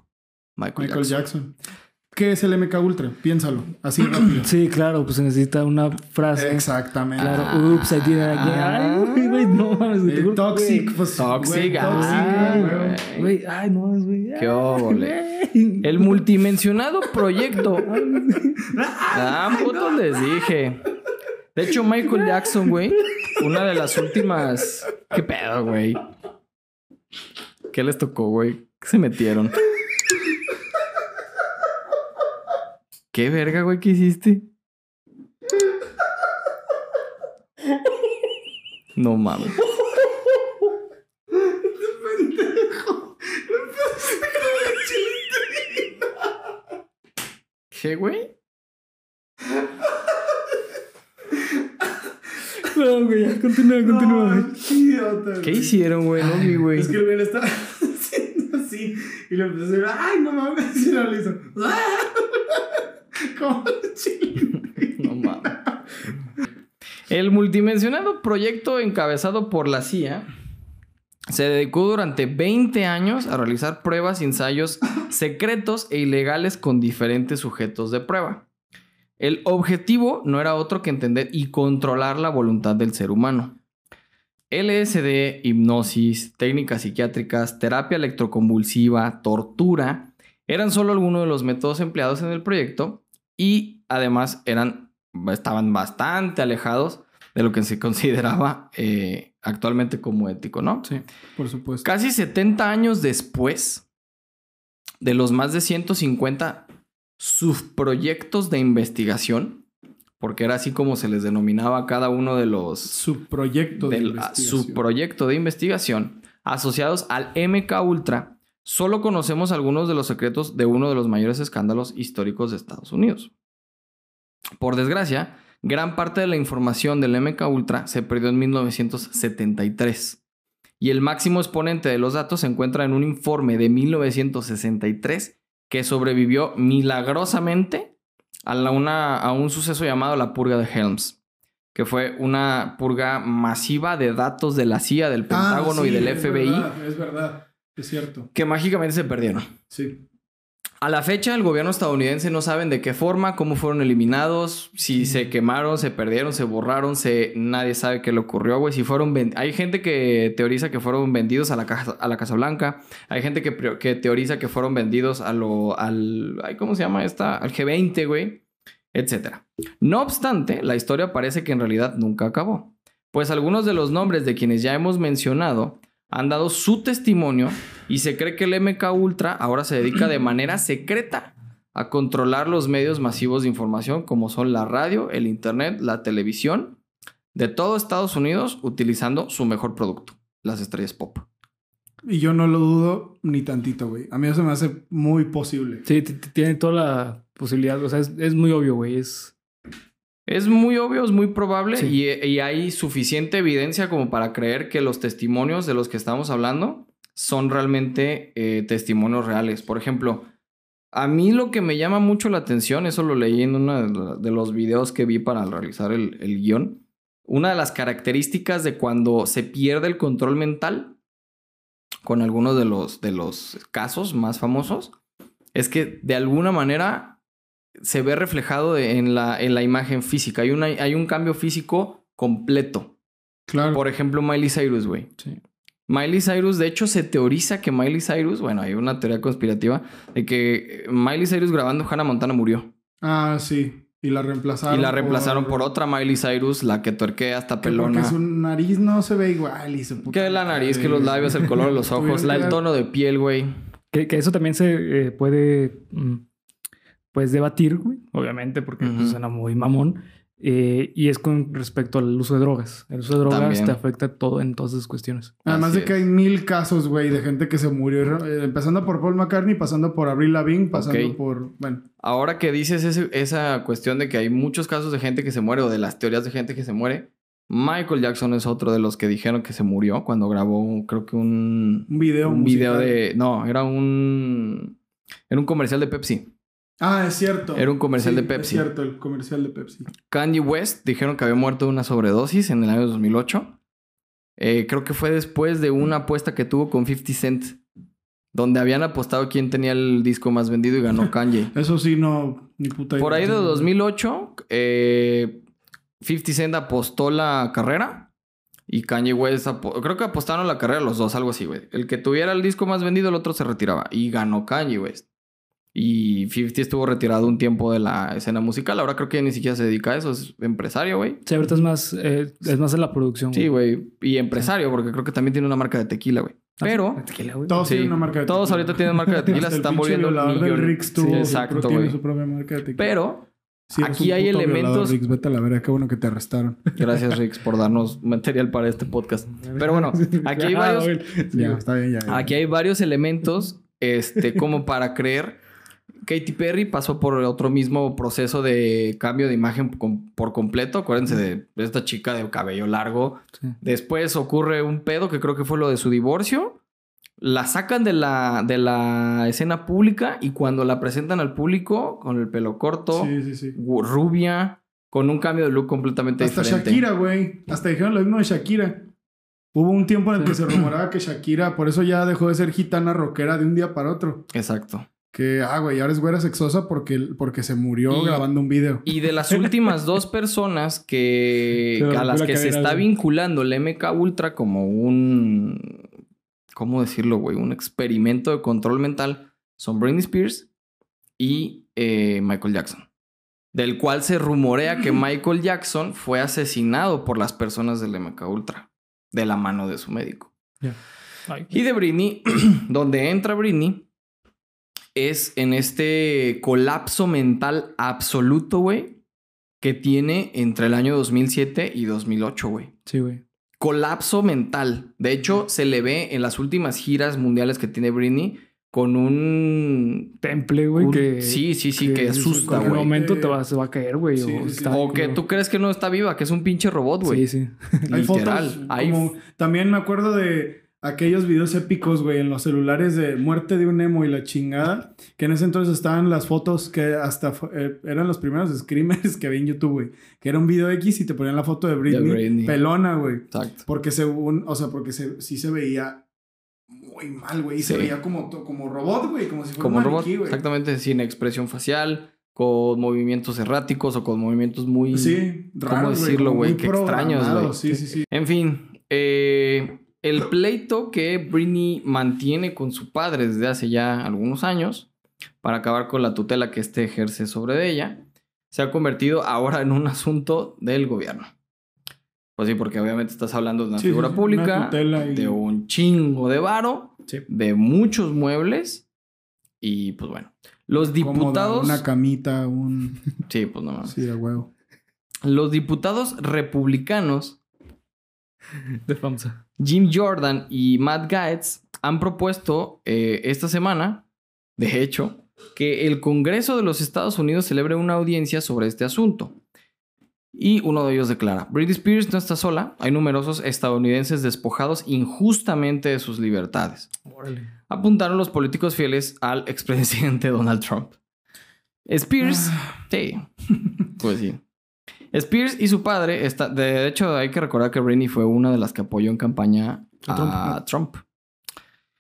Michael, Michael Jackson. Jackson. ¿Qué es el MK Ultra? Piénsalo. Así rápido. Sí, claro, pues se necesita una frase. Exactamente. Claro, ups, I did it again. Ay, güey, no mames, güey. toxic. güey. Pues, Toxic, güey, ah, toxic, güey. güey. Güey, ay, no, güey. Qué óvole. güey. El multimensionado proyecto. Ah, puto les dije. De hecho, Michael Jackson, güey, una de las últimas. ¿Qué pedo, güey? ¿Qué les tocó, güey? ¿Qué se metieron? ¿Qué verga, güey, que hiciste? No mames. ¿Qué, güey? No, güey, ya, continúa, continúa. No, qué idiota, ¿Qué güey. hicieron, güey? No vi, güey. Es que el güey le estaba haciendo así. Y le empezó a decir, ay, no mames. Y no le hizo. No mames. El multimensionado proyecto encabezado por la CIA Se dedicó durante 20 años a realizar pruebas y ensayos secretos e ilegales con diferentes sujetos de prueba. El objetivo no era otro que entender y controlar la voluntad del ser humano. LSD, hipnosis, técnicas psiquiátricas, terapia electroconvulsiva, tortura, eran solo algunos de los métodos empleados en el proyecto y además eran, estaban bastante alejados de lo que se consideraba eh, actualmente como ético, ¿no? Sí, por supuesto. Casi 70 años después de los más de 150 subproyectos de investigación, porque era así como se les denominaba a cada uno de los Subproyecto de del investigación. subproyecto de investigación asociados al MK Ultra, solo conocemos algunos de los secretos de uno de los mayores escándalos históricos de Estados Unidos. Por desgracia, gran parte de la información del MK Ultra se perdió en 1973 y el máximo exponente de los datos se encuentra en un informe de 1963 que sobrevivió milagrosamente a, la- una- a un suceso llamado la purga de Helms, que fue una purga masiva de datos de la CIA, del Ah, Pentágono sí, y del es FBI, verdad, es verdad, es cierto. que mágicamente se perdieron. Sí. A la fecha, el gobierno estadounidense no saben de qué forma, cómo fueron eliminados, si se quemaron, se perdieron, se borraron, se... nadie sabe qué le ocurrió, güey. Si fueron... Hay gente que teoriza que fueron vendidos a la, casa, a la Casa Blanca. Hay gente que, que teoriza que fueron vendidos a lo, al... ¿Cómo se llama esta? Al G20, güey. Etcétera. No obstante, la historia parece que en realidad nunca acabó. Pues algunos de los nombres de quienes ya hemos mencionado han dado su testimonio y se cree que el MK Ultra ahora se dedica de manera secreta a controlar los medios masivos de información como son la radio, el internet, la televisión de todo Estados Unidos utilizando su mejor producto, las estrellas pop. Y yo no lo dudo ni tantito, güey. A mí eso me hace muy posible. Sí, tiene toda la posibilidad. O sea, es, es muy obvio, güey. Es. Es muy obvio, es muy probable Sí. y, y hay suficiente evidencia como para creer que los testimonios de los que estamos hablando son realmente eh, testimonios reales. Por ejemplo, a mí lo que me llama mucho la atención, eso lo leí en uno de los videos que vi para realizar el, el guion, una de las características de cuando se pierde el control mental con algunos de los, de los casos más famosos, es que de alguna manera se ve reflejado en, la, en la imagen física. Hay, una, hay un cambio físico completo. Claro. Por ejemplo, Miley Cyrus, güey. Sí. Miley Cyrus, de hecho, se teoriza que Miley Cyrus, bueno, hay una teoría conspirativa de que Miley Cyrus grabando Hannah Montana murió. Ah, sí. Y la reemplazaron. y la reemplazaron por, otra Miley Cyrus, la que tuerquea hasta Que pelona. Porque su nariz no se ve igual y su puta Que la nariz, que los labios, el color de los ojos, la, que el tono de piel, güey. Que, que eso también se eh, puede, mm, pues, debatir, güey. Obviamente, porque pues, Ujú. suena muy mamón. Eh, y es con respecto al uso de drogas. El uso de drogas También. te afecta todo en todas esas cuestiones. Además Así de que es. hay mil casos, güey, de gente que se murió. eh, empezando por Paul McCartney, pasando por Avril Lavigne, pasando Ok. por... Bueno, Ahora que dices ese- esa cuestión de que hay muchos casos de gente que se muere o de las teorías de gente que se muere, Michael Jackson es otro de los que dijeron que se murió cuando grabó, creo que un, un video un video musical. de... No, era un... Era un comercial de Pepsi. Ah, es cierto. Era un comercial Sí, de Pepsi. Es cierto, el comercial de Pepsi. Kanye West dijeron que había muerto de una sobredosis en el año 2008. Eh, creo que fue después de una apuesta que tuvo con 50 Cent, donde habían apostado quién tenía el disco más vendido y ganó Kanye. Eso sí, no... Ni puta Por idea. ahí de 2008, eh, 50 Cent apostó la carrera y Kanye West, creo que apostaron la carrera los dos, algo así, güey. El que tuviera el disco más vendido, el otro se retiraba y ganó Kanye West. Y 50 estuvo retirado un tiempo de la escena musical. Ahora creo que ni siquiera se dedica a eso, es empresario, güey. Sí, ahorita es más, eh, es más en la producción. Sí, güey. Y empresario, porque creo que también tiene una marca de tequila, güey. Pero Ah, Tequila, güey. Todos Sí. tienen una marca de todos tequila. ahorita tienen marca de tequila, se están volviendo millones. Rix tuvo Sí, exacto, güey. su propia marca de tequila. Pero aquí hay violador, elementos- Rix, vete a la verga, qué bueno que te arrestaron. gracias, Rix, por darnos material para este podcast. Pero bueno, aquí hay varios, güey. Sí, ya, güey. está bien, ya. ya. aquí hay varios elementos, este, como para creer. Katy Perry pasó por otro mismo proceso de cambio de imagen por completo. Acuérdense de esta chica de cabello largo. Sí. Después ocurre un pedo que creo que fue lo de su divorcio. La sacan de la, de la escena pública y cuando la presentan al público con el pelo corto, Sí, sí, rubia, con un cambio de look completamente Hasta diferente. Shakira, güey. Hasta dijeron lo mismo de Shakira. Hubo un tiempo en el que se rumoraba que Shakira, por eso ya dejó de ser gitana rockera de un día para otro. Exacto. Que, ah, güey, ahora es güera sexosa porque, porque se murió Y- grabando un video. Y de las últimas dos personas que, a las la que se está vinculando el MK Ultra como un. ¿Cómo decirlo, güey? Un experimento de control mental son Britney Spears y eh, Michael Jackson. Del cual se rumorea que Michael Jackson fue asesinado por las personas del MK Ultra. De la mano de su médico. Y de Britney, donde entra Britney, es en este colapso mental absoluto, güey, que tiene entre el año 2007 y 2008, güey. Sí, güey. Colapso mental. De hecho, se le ve en las últimas giras mundiales que tiene Britney con un... Temple, güey, un- que... sí, sí, sí, que en asusta, güey. momento te va, se va a caer, güey. Sí, o sí, O que tú crees que no está viva, que es un pinche robot, güey. Sí, sí. Hay Literal. fotos. Hay como- también me acuerdo de aquellos videos épicos, güey, en los celulares de muerte de un emo y la chingada. Que en ese entonces estaban las fotos que hasta eh, eran los primeros screamers que vi en YouTube, güey. Que era un video X y te ponían la foto de Britney, Britney. pelona, güey. Exacto. Porque según, o sea, porque se, sí se veía muy mal, güey. Y se veía como, como robot, güey. Como si fuera Como un robot, exactamente, sin expresión facial, con movimientos erráticos o con movimientos muy... Sí, ¿Cómo raro, decirlo, como güey? Qué extraños, güey. Sí, sí, sí. En fin, eh, el pleito que Britney mantiene con su padre desde hace ya algunos años para acabar con la tutela que éste ejerce sobre ella, se ha convertido ahora en un asunto del gobierno. Pues sí, porque obviamente estás hablando de una Sí, figura sí, pública, una y- de un chingo de varo, Sí. de muchos muebles y pues bueno. Los Cómoda, diputados... Una camita, un... Sí, pues no mames. Sí, de huevo. Los diputados republicanos De FAMSA. Jim Jordan y Matt Gaetz han propuesto eh, esta semana, de hecho, que el Congreso de los Estados Unidos celebre una audiencia sobre este asunto. Y uno de ellos declara, Britney Spears no está sola, hay numerosos estadounidenses despojados injustamente de sus libertades. Órale. Apuntaron los políticos fieles al expresidente Donald Trump. Spears, sí, pues sí. Spears y su padre, está, de hecho hay que recordar que Britney fue una de las que apoyó en campaña a Trump.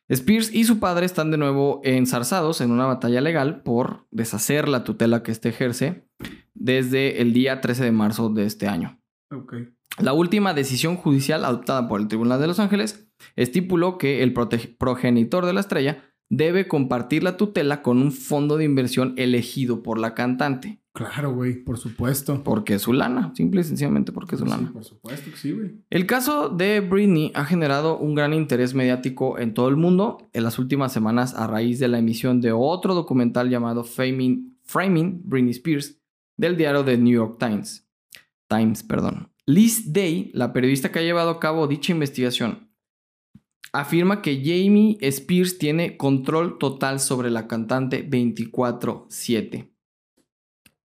Spears y su padre están de nuevo enzarzados en una batalla legal por deshacer la tutela que éste ejerce desde el día 13 de marzo de este año. La última decisión judicial adoptada por el Tribunal de Los Ángeles estipuló que el progenitor de la estrella debe compartir la tutela con un fondo de inversión elegido por la cantante. Claro, güey, por supuesto. Porque es su lana, simple y sencillamente porque es su Sí, lana. por supuesto que sí, güey. El caso de Britney ha generado un gran interés mediático en todo el mundo en las últimas semanas a raíz de la emisión de otro documental llamado Framing, Framing Britney Spears del diario The New York Times. Times, perdón. Liz Day, la periodista que ha llevado a cabo dicha investigación, afirma que Jamie Spears tiene control total sobre la cantante 24/7.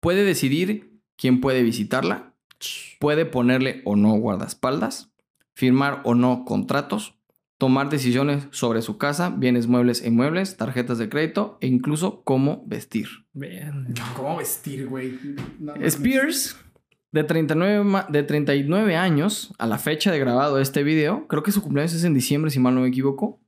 Puede decidir quién puede visitarla, puede ponerle o no guardaespaldas, firmar o no contratos, tomar decisiones sobre su casa, bienes muebles e inmuebles, tarjetas de crédito e incluso cómo vestir. ¿Cómo vestir, güey? No. Spears, de 39, ma- de 39 años, a la fecha de grabado este video, creo que su cumpleaños es en diciembre, si mal no me equivoco,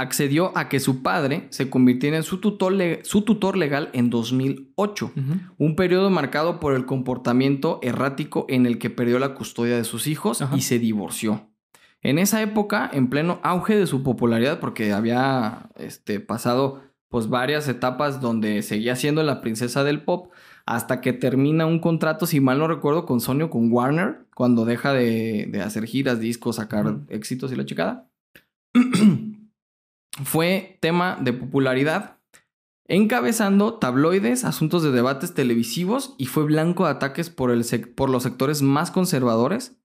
accedió a que su padre se convirtiera en su tutor, le- su tutor legal en 2008. Ujú. Un periodo marcado por el comportamiento errático en el que perdió la custodia de sus hijos y se divorció. En esa época, en pleno auge de su popularidad, porque había este, pasado pues varias etapas donde seguía siendo la princesa del pop, hasta que termina un contrato, si mal no recuerdo, con Sony o con Warner, cuando deja de, de hacer giras, discos, sacar éxitos y la chicada. Fue tema de popularidad encabezando tabloides, asuntos de debates televisivos y fue blanco de ataques por, el por los sectores más conservadores.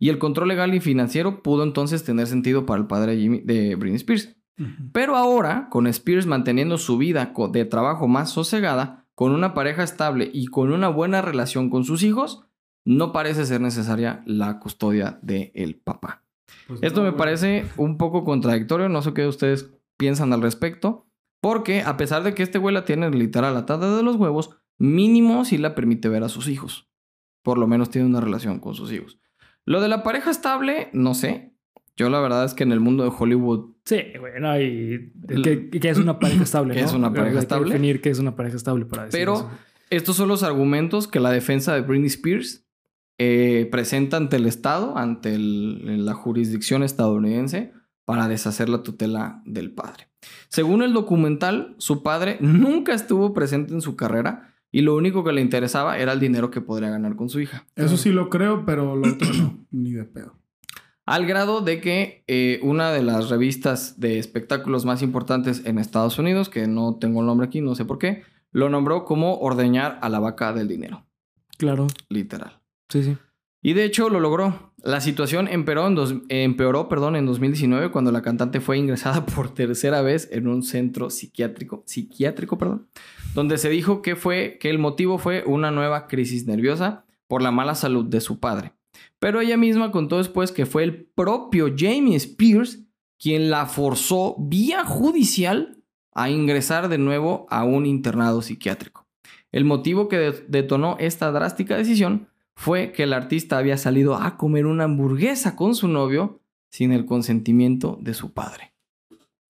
Y el control legal y financiero pudo entonces tener sentido para el padre de, Jimmy- de Britney Spears. Pero ahora, con Spears manteniendo su vida de trabajo más sosegada, con una pareja estable y con una buena relación con sus hijos, no parece ser necesaria la custodia del papá. Pues Esto no, me parece un poco contradictorio, no sé qué ustedes piensan al respecto, porque a pesar de que este güey la tiene literal atada de los huevos, mínimo sí la permite ver a sus hijos. Por lo menos tiene una relación con sus hijos. Lo de la pareja estable, no sé. Yo la verdad es que en el mundo de Hollywood Sí, güey, no, y que, que es una pareja estable, es una pareja Hay que estable. definir que es una pareja estable para decir Pero eso. estos son los argumentos que la defensa de Britney Spears eh, presenta ante el Estado, ante el- la jurisdicción estadounidense, para deshacer la tutela del padre. Según el documental, su padre nunca estuvo presente en su carrera y lo único que le interesaba era el dinero que podría ganar con su hija. Eso sí lo creo, pero lo otro no. Ni de pedo. Al grado de que eh, una de las revistas de espectáculos más importantes en Estados Unidos, que no tengo el nombre aquí, no sé por qué, lo nombró como ordeñar a la vaca del dinero, Claro, literal. Sí, sí. Y de hecho lo logró. La situación empeoró en, dos- empeoró, perdón, en 2019 cuando la cantante fue ingresada por tercera vez en un centro psiquiátrico, psiquiátrico, perdón, donde se dijo que fue que el motivo fue una nueva crisis nerviosa por la mala salud de su padre. Pero ella misma contó después que fue el propio Jamie Spears quien la forzó vía judicial a ingresar de nuevo a un internado psiquiátrico. El motivo que de- detonó esta drástica decisión fue que el artista había salido a comer una hamburguesa con su novio sin el consentimiento de su padre.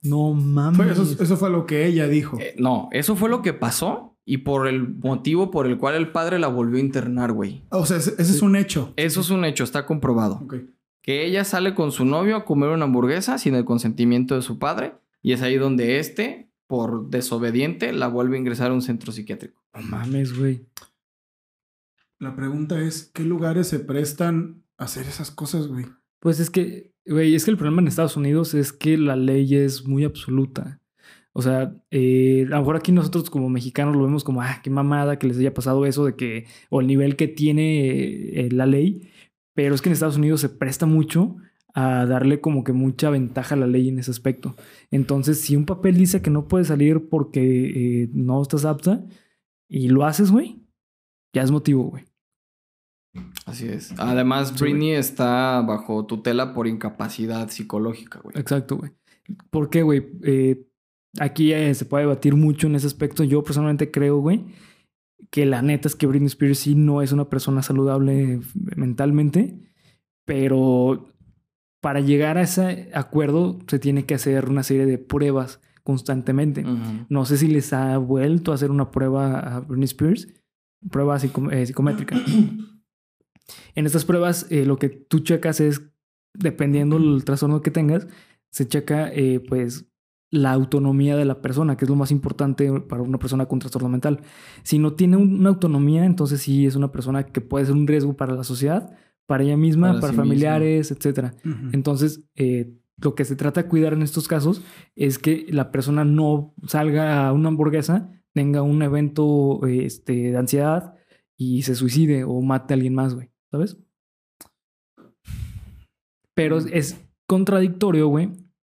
No mames. Eso, eso fue lo que ella dijo. Eh, no, eso fue lo que pasó y por el motivo por el cual el padre la volvió a internar, güey. O sea, ese, ese es un hecho. Eso es un hecho, está comprobado. Que ella sale con su novio a comer una hamburguesa sin el consentimiento de su padre y es ahí donde este, por desobediente, la vuelve a ingresar a un centro psiquiátrico. No mames, güey. La pregunta es, ¿qué lugares se prestan a hacer esas cosas, güey? Pues es que, güey, es que el problema en Estados Unidos es que la ley es muy absoluta. O sea, eh, a lo mejor aquí nosotros como mexicanos lo vemos como, ah, qué mamada que les haya pasado eso de que, o el nivel que tiene eh, la ley, pero es que en Estados Unidos se presta mucho a darle como que mucha ventaja a la ley en ese aspecto. Entonces, si un papel dice que no puedes salir porque eh, no estás apta y lo haces, güey, ya es motivo, güey. Así es. Además, Sí, güey. Britney está bajo tutela por incapacidad psicológica, güey. Exacto, güey. ¿Por qué, güey? Eh, aquí eh, se puede debatir mucho en ese aspecto. Yo personalmente creo, güey, que la neta es que Britney Spears sí no es una persona saludable mentalmente, pero para llegar a ese acuerdo se tiene que hacer una serie de pruebas constantemente. No sé si les ha vuelto a hacer una prueba a Britney Spears, prueba psico- eh, psicométrica. En estas pruebas, eh, lo que tú checas es, dependiendo del trastorno que tengas, se checa, eh, pues, la autonomía de la persona, que es lo más importante para una persona con trastorno mental. Si no tiene un- una autonomía, entonces sí es una persona que puede ser un riesgo para la sociedad, para ella misma, Para para, sí misma. familiares, etcétera. Ujú. Entonces, eh, lo que se trata de cuidar en estos casos es que la persona no salga a una hamburguesa, tenga un evento este, de ansiedad y se suicide o mate a alguien más, güey. ¿Sabes? Pero es- es contradictorio, güey,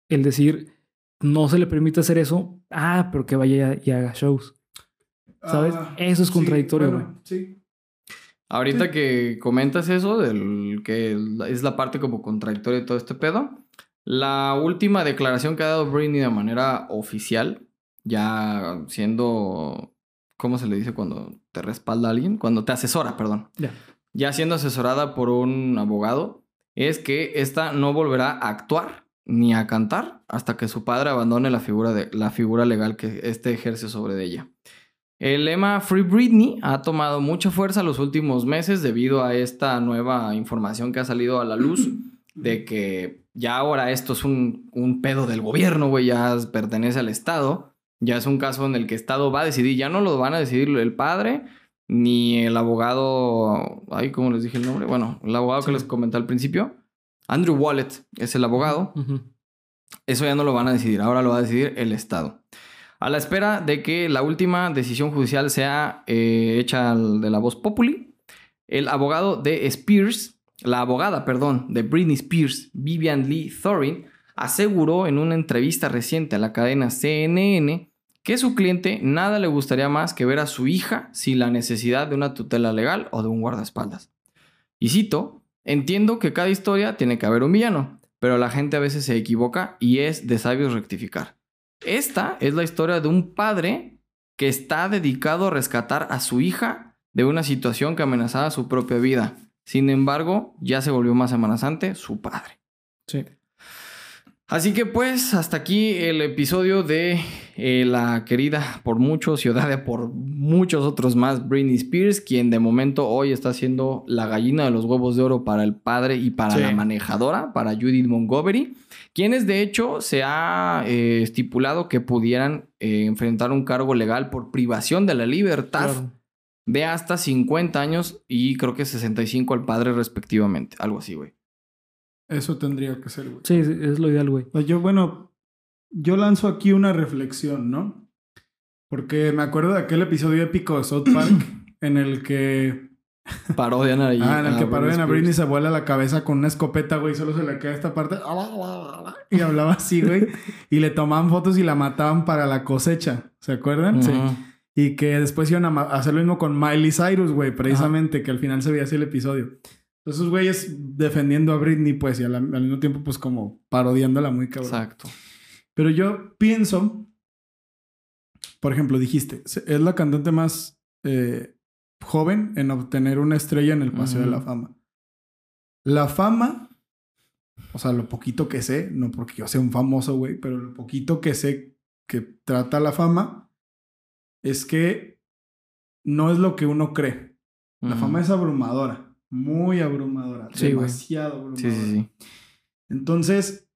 el decir no se le permite hacer eso. Ah, pero que vaya y haga shows. ¿Sabes? Eso es sí, contradictorio, bueno, Sí. Ahorita Sí. que comentas eso, del que es la parte como contradictoria de todo este pedo, la última declaración que ha dado Britney de manera oficial, ya siendo, ¿cómo se le dice cuando te respalda alguien? Cuando te asesora, perdón. Ya. Ya siendo asesorada por un abogado, es que esta no volverá a actuar ni a cantar hasta que su padre abandone la figura, de, la figura legal que este ejerce sobre ella. El lema Free Britney ha tomado mucha fuerza los últimos meses debido a esta nueva información que ha salido a la luz de que ya ahora esto es un, un pedo del gobierno, güey, ya pertenece al Estado. Ya es un caso en el que el Estado va a decidir, ya no lo van a decidir el padre ni el abogado, ay, ¿cómo les dije el nombre? Bueno, el abogado que les comenté al principio, Andrew Wallet es el abogado. Eso ya no lo van a decidir, ahora lo va a decidir el Estado. A la espera de que la última decisión judicial sea eh, hecha de la voz populi, el abogado de Spears, la abogada, perdón, de Britney Spears, Vivian Lee Thorin, aseguró en una entrevista reciente a la cadena CNN que su cliente nada le gustaría más que ver a su hija sin la necesidad de una tutela legal o de un guardaespaldas. Y cito, entiendo que cada historia tiene que haber un villano, pero la gente a veces se equivoca y es de sabios rectificar. Esta es la historia de un padre que está dedicado a rescatar a su hija de una situación que amenazaba su propia vida. Sin embargo, ya se volvió más amenazante su padre. Sí. Así que pues hasta aquí el episodio de eh, la querida por muchos y odiada por muchos otros más Britney Spears, quien de momento hoy está siendo la gallina de los huevos de oro para el padre y para Sí. la manejadora, para Judith Montgomery, quienes de hecho se ha eh, estipulado que pudieran eh, enfrentar un cargo legal por privación de la libertad Claro. de hasta 50 años y creo que 65 al padre respectivamente, algo así, güey. Eso tendría que ser, güey. Sí, sí, es lo ideal, güey. Yo, bueno, yo lanzo aquí una reflexión, ¿no? Porque me acuerdo de aquel episodio épico de South Park en el que, Parodian a, ah, en el que parodian a Spears. Britney y se vuela la cabeza con una escopeta, güey, solo se le queda esta parte y hablaba así, güey, y le tomaban fotos y la mataban para la cosecha, ¿se acuerdan? Ujú. Y que después iban a hacer lo mismo con Miley Cyrus, güey, precisamente, que al final se veía así el episodio. Esos güeyes defendiendo a Britney, pues, y al, al mismo tiempo, pues, como parodiándola muy cabrón. Exacto. Pero yo pienso, por ejemplo, dijiste, es la cantante más eh, joven en obtener una estrella en el Paseo de la. Fama. La fama, o sea, lo poquito que sé, no porque yo sea un famoso, güey, pero lo poquito que sé que trata la fama es que no es lo que uno cree. La fama es abrumadora, muy abrumadora, Sí, demasiado abrumadora. Sí, sí, sí. Entonces,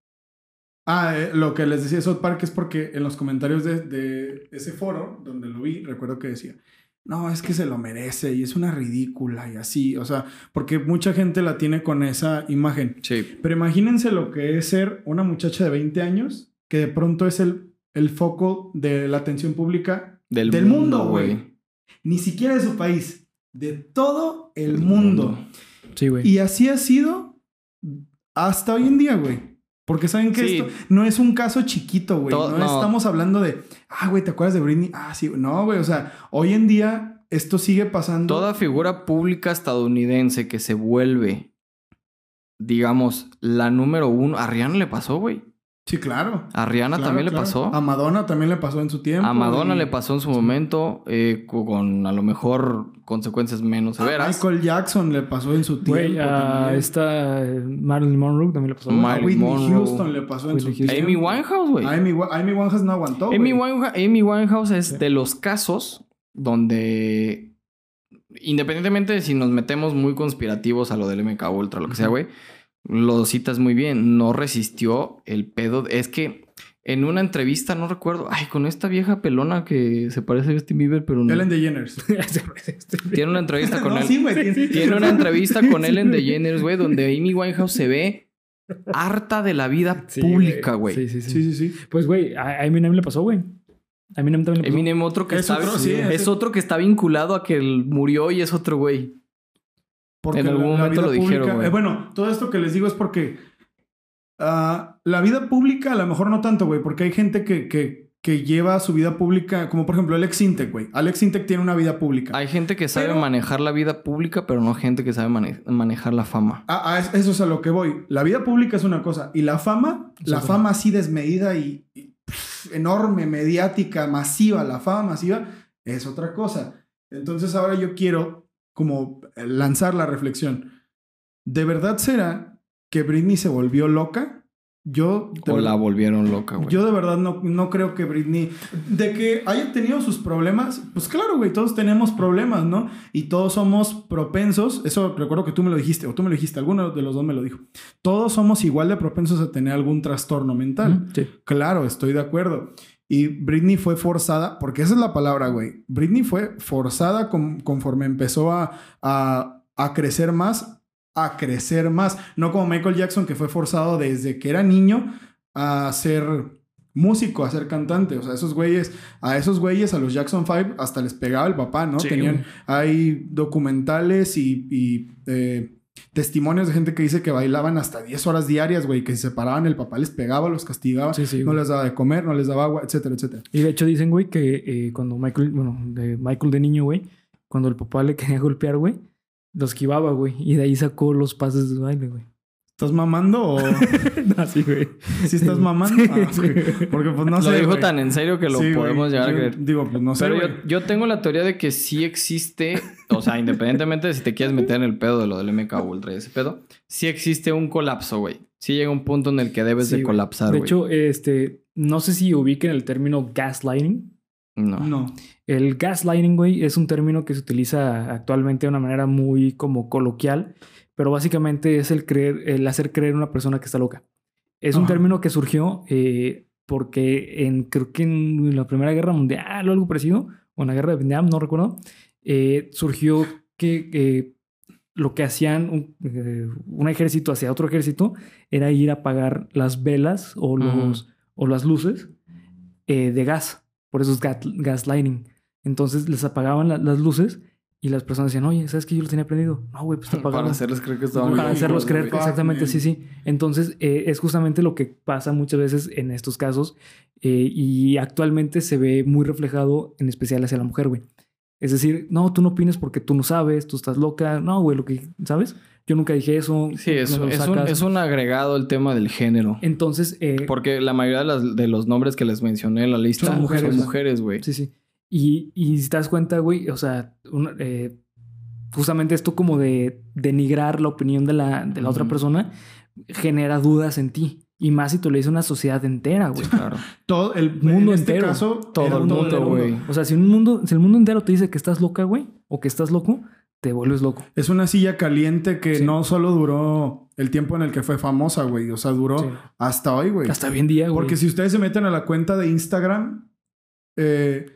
ah, eh, lo que les decía de South Park es porque en los comentarios de, de ese foro, donde lo vi, recuerdo que decía, no, es que se lo merece y es una ridícula y así, o sea, porque mucha gente la tiene con esa imagen. Sí. Pero imagínense lo que es ser una muchacha de 20 años que de pronto es el, el foco de la atención pública Del, del mundo, güey. Ni siquiera de su país, de todo el mundo. Sí, güey. Y así ha sido hasta hoy en día, güey. Porque saben que Sí. esto no es un caso chiquito, güey. No. estamos hablando de, ah, güey, ¿te acuerdas de Britney? Ah, sí, no, güey. O sea, hoy en día esto sigue pasando. Toda figura pública estadounidense que se vuelve, digamos, la número uno. A Rihanna le pasó, güey. Sí, claro. A Rihanna Claro, también le pasó. A Madonna también le pasó en su tiempo. A Madonna y- le pasó en su momento, eh, co- con a lo mejor consecuencias menos A severas. Michael Jackson le pasó en su tiempo. Güey, a también. esta eh, Marilyn Monroe también le pasó. A Whitney Monroe. Houston le pasó en su tiempo. Amy Winehouse, güey. A Amy, Wa- Amy Winehouse no aguantó, Amy, güey. Winehouse, Amy Winehouse es de los casos donde, independientemente de si nos metemos muy conspirativos a lo del MK Ultra, lo que sea, güey, lo citas muy bien. No resistió el pedo. Es que en una entrevista, no recuerdo, ay, con esta vieja pelona que se parece a Justin Bieber, pero no. Ellen DeGeneres. Tiene una entrevista con no, él. sí, güey. tiene- Tiene una entrevista con Ellen DeGeneres, güey, donde Amy Winehouse se ve harta de la vida Sí, pública, güey. Sí, sí, sí. Sí, sí, sí. Pues, güey, a Eminem le pasó, güey. A Eminem también le pasó. Eminem otro que Es está otro, sí, es otro que está vinculado a que él murió y es otro güey. Porque En algún la- la momento vida lo dijeron, pública- güey. eh, bueno, todo esto que les digo es porque ah, la vida pública a lo mejor no tanto, güey, porque hay gente que, que, que lleva su vida pública, como por ejemplo Alex Intec, güey. Alex Intec tiene una vida pública. Hay gente que sabe Pero- manejar la vida pública, pero no gente que sabe mane- manejar la fama. Ah, ah, es- eso es a lo que voy. La vida pública es una cosa y la fama, la fama así desmedida y, y, pff, enorme, mediática, masiva, la fama masiva es otra cosa. Entonces ahora yo quiero como lanzar la reflexión. ¿De verdad será que Britney se volvió loca? Yo O la volvieron loca, güey. yo de verdad no, no creo que Britney. De que haya tenido sus problemas, pues claro, güey, todos tenemos problemas, ¿no? Y todos somos propensos. Eso recuerdo que tú me lo dijiste, o tú me lo dijiste, alguno de los dos me lo dijo. Todos somos igual de propensos a tener algún trastorno mental. Sí. Claro, estoy de acuerdo. Y Britney fue forzada, porque esa es la palabra, güey. Britney fue forzada con- conforme empezó a, a, a crecer más, a crecer más. No como Michael Jackson, que fue forzado desde que era niño a ser músico, a ser cantante. O sea, esos güeyes, a esos güeyes, a los Jackson 5, hasta les pegaba el papá, ¿no? Sí, Tenían, güey. hay documentales y, y, eh, testimonios de gente que dice que bailaban hasta 10 horas diarias, güey, que se separaban, el papá les pegaba, los castigaba, Sí, sí, no les daba de comer, no les daba agua, etcétera, etcétera. Y de hecho dicen, güey, que eh, cuando Michael, bueno, de Michael de niño, güey, cuando el papá le quería golpear, güey, lo esquivaba, güey. Y de ahí sacó los pases de baile, güey. ¿Estás mamando o Así, güey. si estás mamando? Sí, Ah, sí. Porque pues no lo sé. dijo güey. tan en serio que lo Sí, güey. podemos llegar a Yo creer. Digo, pues no sé, Pero güey. yo, yo tengo la teoría de que sí existe, o sea, independientemente de si te quieres meter en el pedo de lo del MK Ultra y ese pedo, sí existe un colapso, güey. Sí llega un punto en el que debes Sí, de güey. colapsar, De güey. hecho, este, no sé si ubiquen el término gaslighting. No. No. El gaslighting, güey, es un término que se utiliza actualmente de una manera muy como coloquial, pero básicamente es el creer, el hacer creer a una persona que está loca. Es un término que surgió eh, porque en, creo que en la Primera Guerra Mundial o algo parecido, o en la Guerra de Vietnam, no recuerdo, eh, surgió que eh, lo que hacían un, eh, un ejército hacia otro ejército era ir a apagar las velas o, los, o las luces eh, de gas. Por eso es gas- gaslighting. Entonces les apagaban la- las luces y las personas decían, oye, ¿sabes que yo lo tenía prendido? No, güey, pues está apagado. Para hacerles creer que estaban Para hacerlos creer, exactamente, sí, sí. Entonces, eh, es justamente lo que pasa muchas veces en estos casos eh, y actualmente se ve muy reflejado, en especial hacia la mujer, güey. Es decir, no, tú no opines porque tú no sabes, tú estás loca. No, güey, lo que, ¿sabes? Yo nunca dije eso. Sí, no es, lo es un, es un agregado el tema del género. Entonces, eh, Porque la mayoría de, las- de los nombres que les mencioné en la lista Son son mujeres. mujeres, güey. Sí, sí. Y, y si te das cuenta, güey, o sea, una- eh, justamente esto como de denigrar la opinión de la, de la otra persona genera dudas en ti. Y más si tú le dices a una sociedad entera, güey. Sí, claro. Todo el Mundo en este entero. caso, Todo el mundo, güey. O sea, si un mundo, si el mundo entero te dice que estás loca, güey, o que estás loco, te vuelves loco. Es una silla caliente que Sí. no solo duró el tiempo en el que fue famosa, güey. O sea, duró Sí. hasta hoy, güey. Hasta hoy en día, güey. Porque si ustedes se meten a la cuenta de Instagram, eh,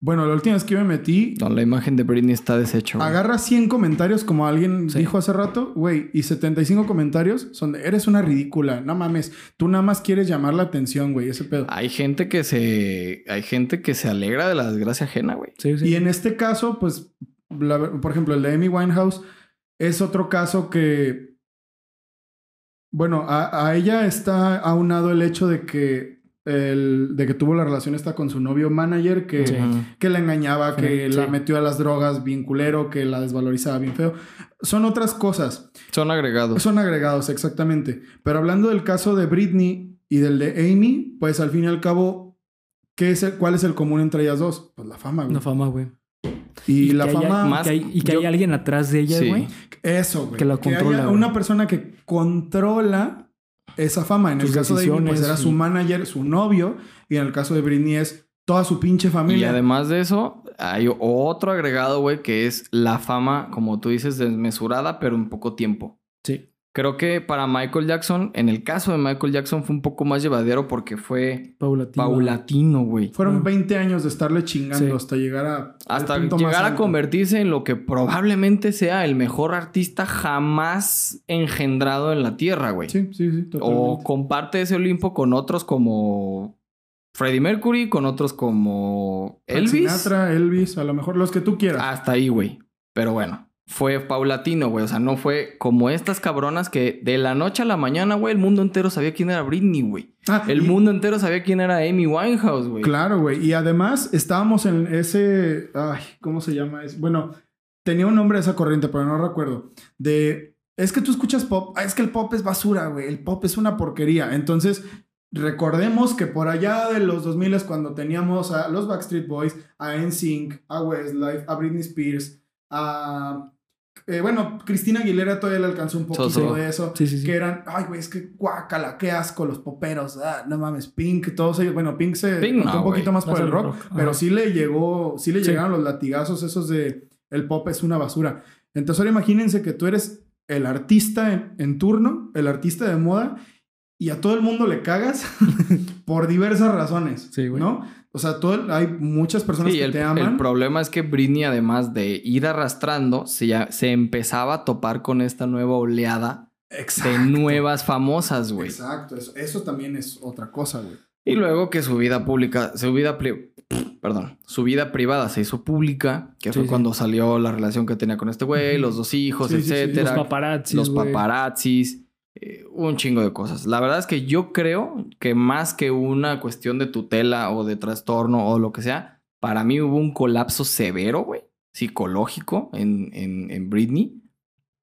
bueno, la última vez que me metí, No, la imagen de Britney está deshecha, güey. agarra 100 comentarios, como alguien Sí. dijo hace rato, güey, y 75 comentarios son de, eres una ridícula, no mames, tú nada más quieres llamar la atención, güey, ese pedo. Hay gente que se... Hay gente que se alegra de la desgracia ajena, güey. Sí, sí. Y en este caso, pues, la por ejemplo, el de Amy Winehouse es otro caso que, bueno, a, a ella está aunado el hecho de que, el, de que tuvo la relación esta con su novio manager, que, Sí. Que la engañaba, que Sí. la metió a las drogas bien culero, que la desvalorizaba bien feo. Son otras cosas. Son agregados. Son agregados, exactamente. Pero hablando del caso de Britney y del de Amy, pues al fin y al cabo, ¿qué es el- ¿cuál es el común entre ellas dos? Pues la fama, güey. La fama, güey. Y, la que haya- fama... más- y que hay, y que yo- hay alguien atrás de ella, Sí. güey. Eso, güey. Que la controla, güey. una persona que controla esa fama. En el Sus caso de Amy, pues era su y- manager, su novio. Y en el caso de Britney es toda su pinche Y familia. además de eso, hay otro agregado, güey, que es la fama, como tú dices, desmesurada, pero en poco tiempo. Sí. Creo que para Michael Jackson, en el caso de Michael Jackson, fue un poco más llevadero porque fue Paulatino. paulatino, güey. Fueron Ah. 20 años de estarle chingando Sí. hasta llegar a... Hasta llegar a convertirse en lo que probablemente sea el mejor artista jamás engendrado en la Tierra, güey. Sí, sí, sí. O totalmente. comparte ese Olimpo con otros como Freddie Mercury, con otros como Elvis. Sinatra, Elvis, a lo mejor los que tú quieras. Hasta ahí, güey. Pero bueno, fue paulatino, güey. O sea, no fue como estas cabronas que de la noche a la mañana, güey, el mundo entero sabía quién era Britney, güey. Ah, El y- mundo entero sabía quién era Amy Winehouse, güey. Claro, güey. Y además estábamos en ese... Ay, ¿cómo se llama? Es- Bueno, tenía un nombre esa corriente, pero no recuerdo. De... Es que tú escuchas pop. Ah, es que el pop es basura, güey. El pop es una porquería. Entonces, recordemos que por allá de los 2000 cuando teníamos a los Backstreet Boys, a NSYNC, a Westlife, a Britney Spears, a... eh, bueno, Cristina Aguilera todavía le alcanzó un poquito de eso. Sí, sí, sí. Que eran, ay, güey, es que guácala, qué asco, los poperos, ah, no mames, Pink, todos ellos. Bueno, Pink se Pink no, un poquito más por el rock, rock, pero sí le llegó, sí le Sí. llegaron los latigazos esos de el pop es una basura. Entonces ahora imagínense que tú eres el artista en, en turno, el artista de moda, y a todo el mundo le cagas por diversas razones, Sí, güey. ¿no? O sea, todo el- hay muchas personas Sí, que el, te el aman. problema es que Britney, además de ir arrastrando, se, ya- se empezaba a topar con esta nueva oleada Exacto. de nuevas famosas, güey. Exacto, eso, eso también es otra cosa, güey. Y luego que su vida pública, su vida, pri- perdón, su vida privada se hizo pública, que fue Sí, cuando salió la relación que tenía con este güey, los dos hijos, Sí, sí, sí. etcétera, Los paparazzis, los paparazzis, eh, un chingo de cosas. La verdad es que yo creo que más que una cuestión de tutela o de trastorno o lo que sea, para mí hubo un colapso severo, güey, psicológico en, en, en Britney,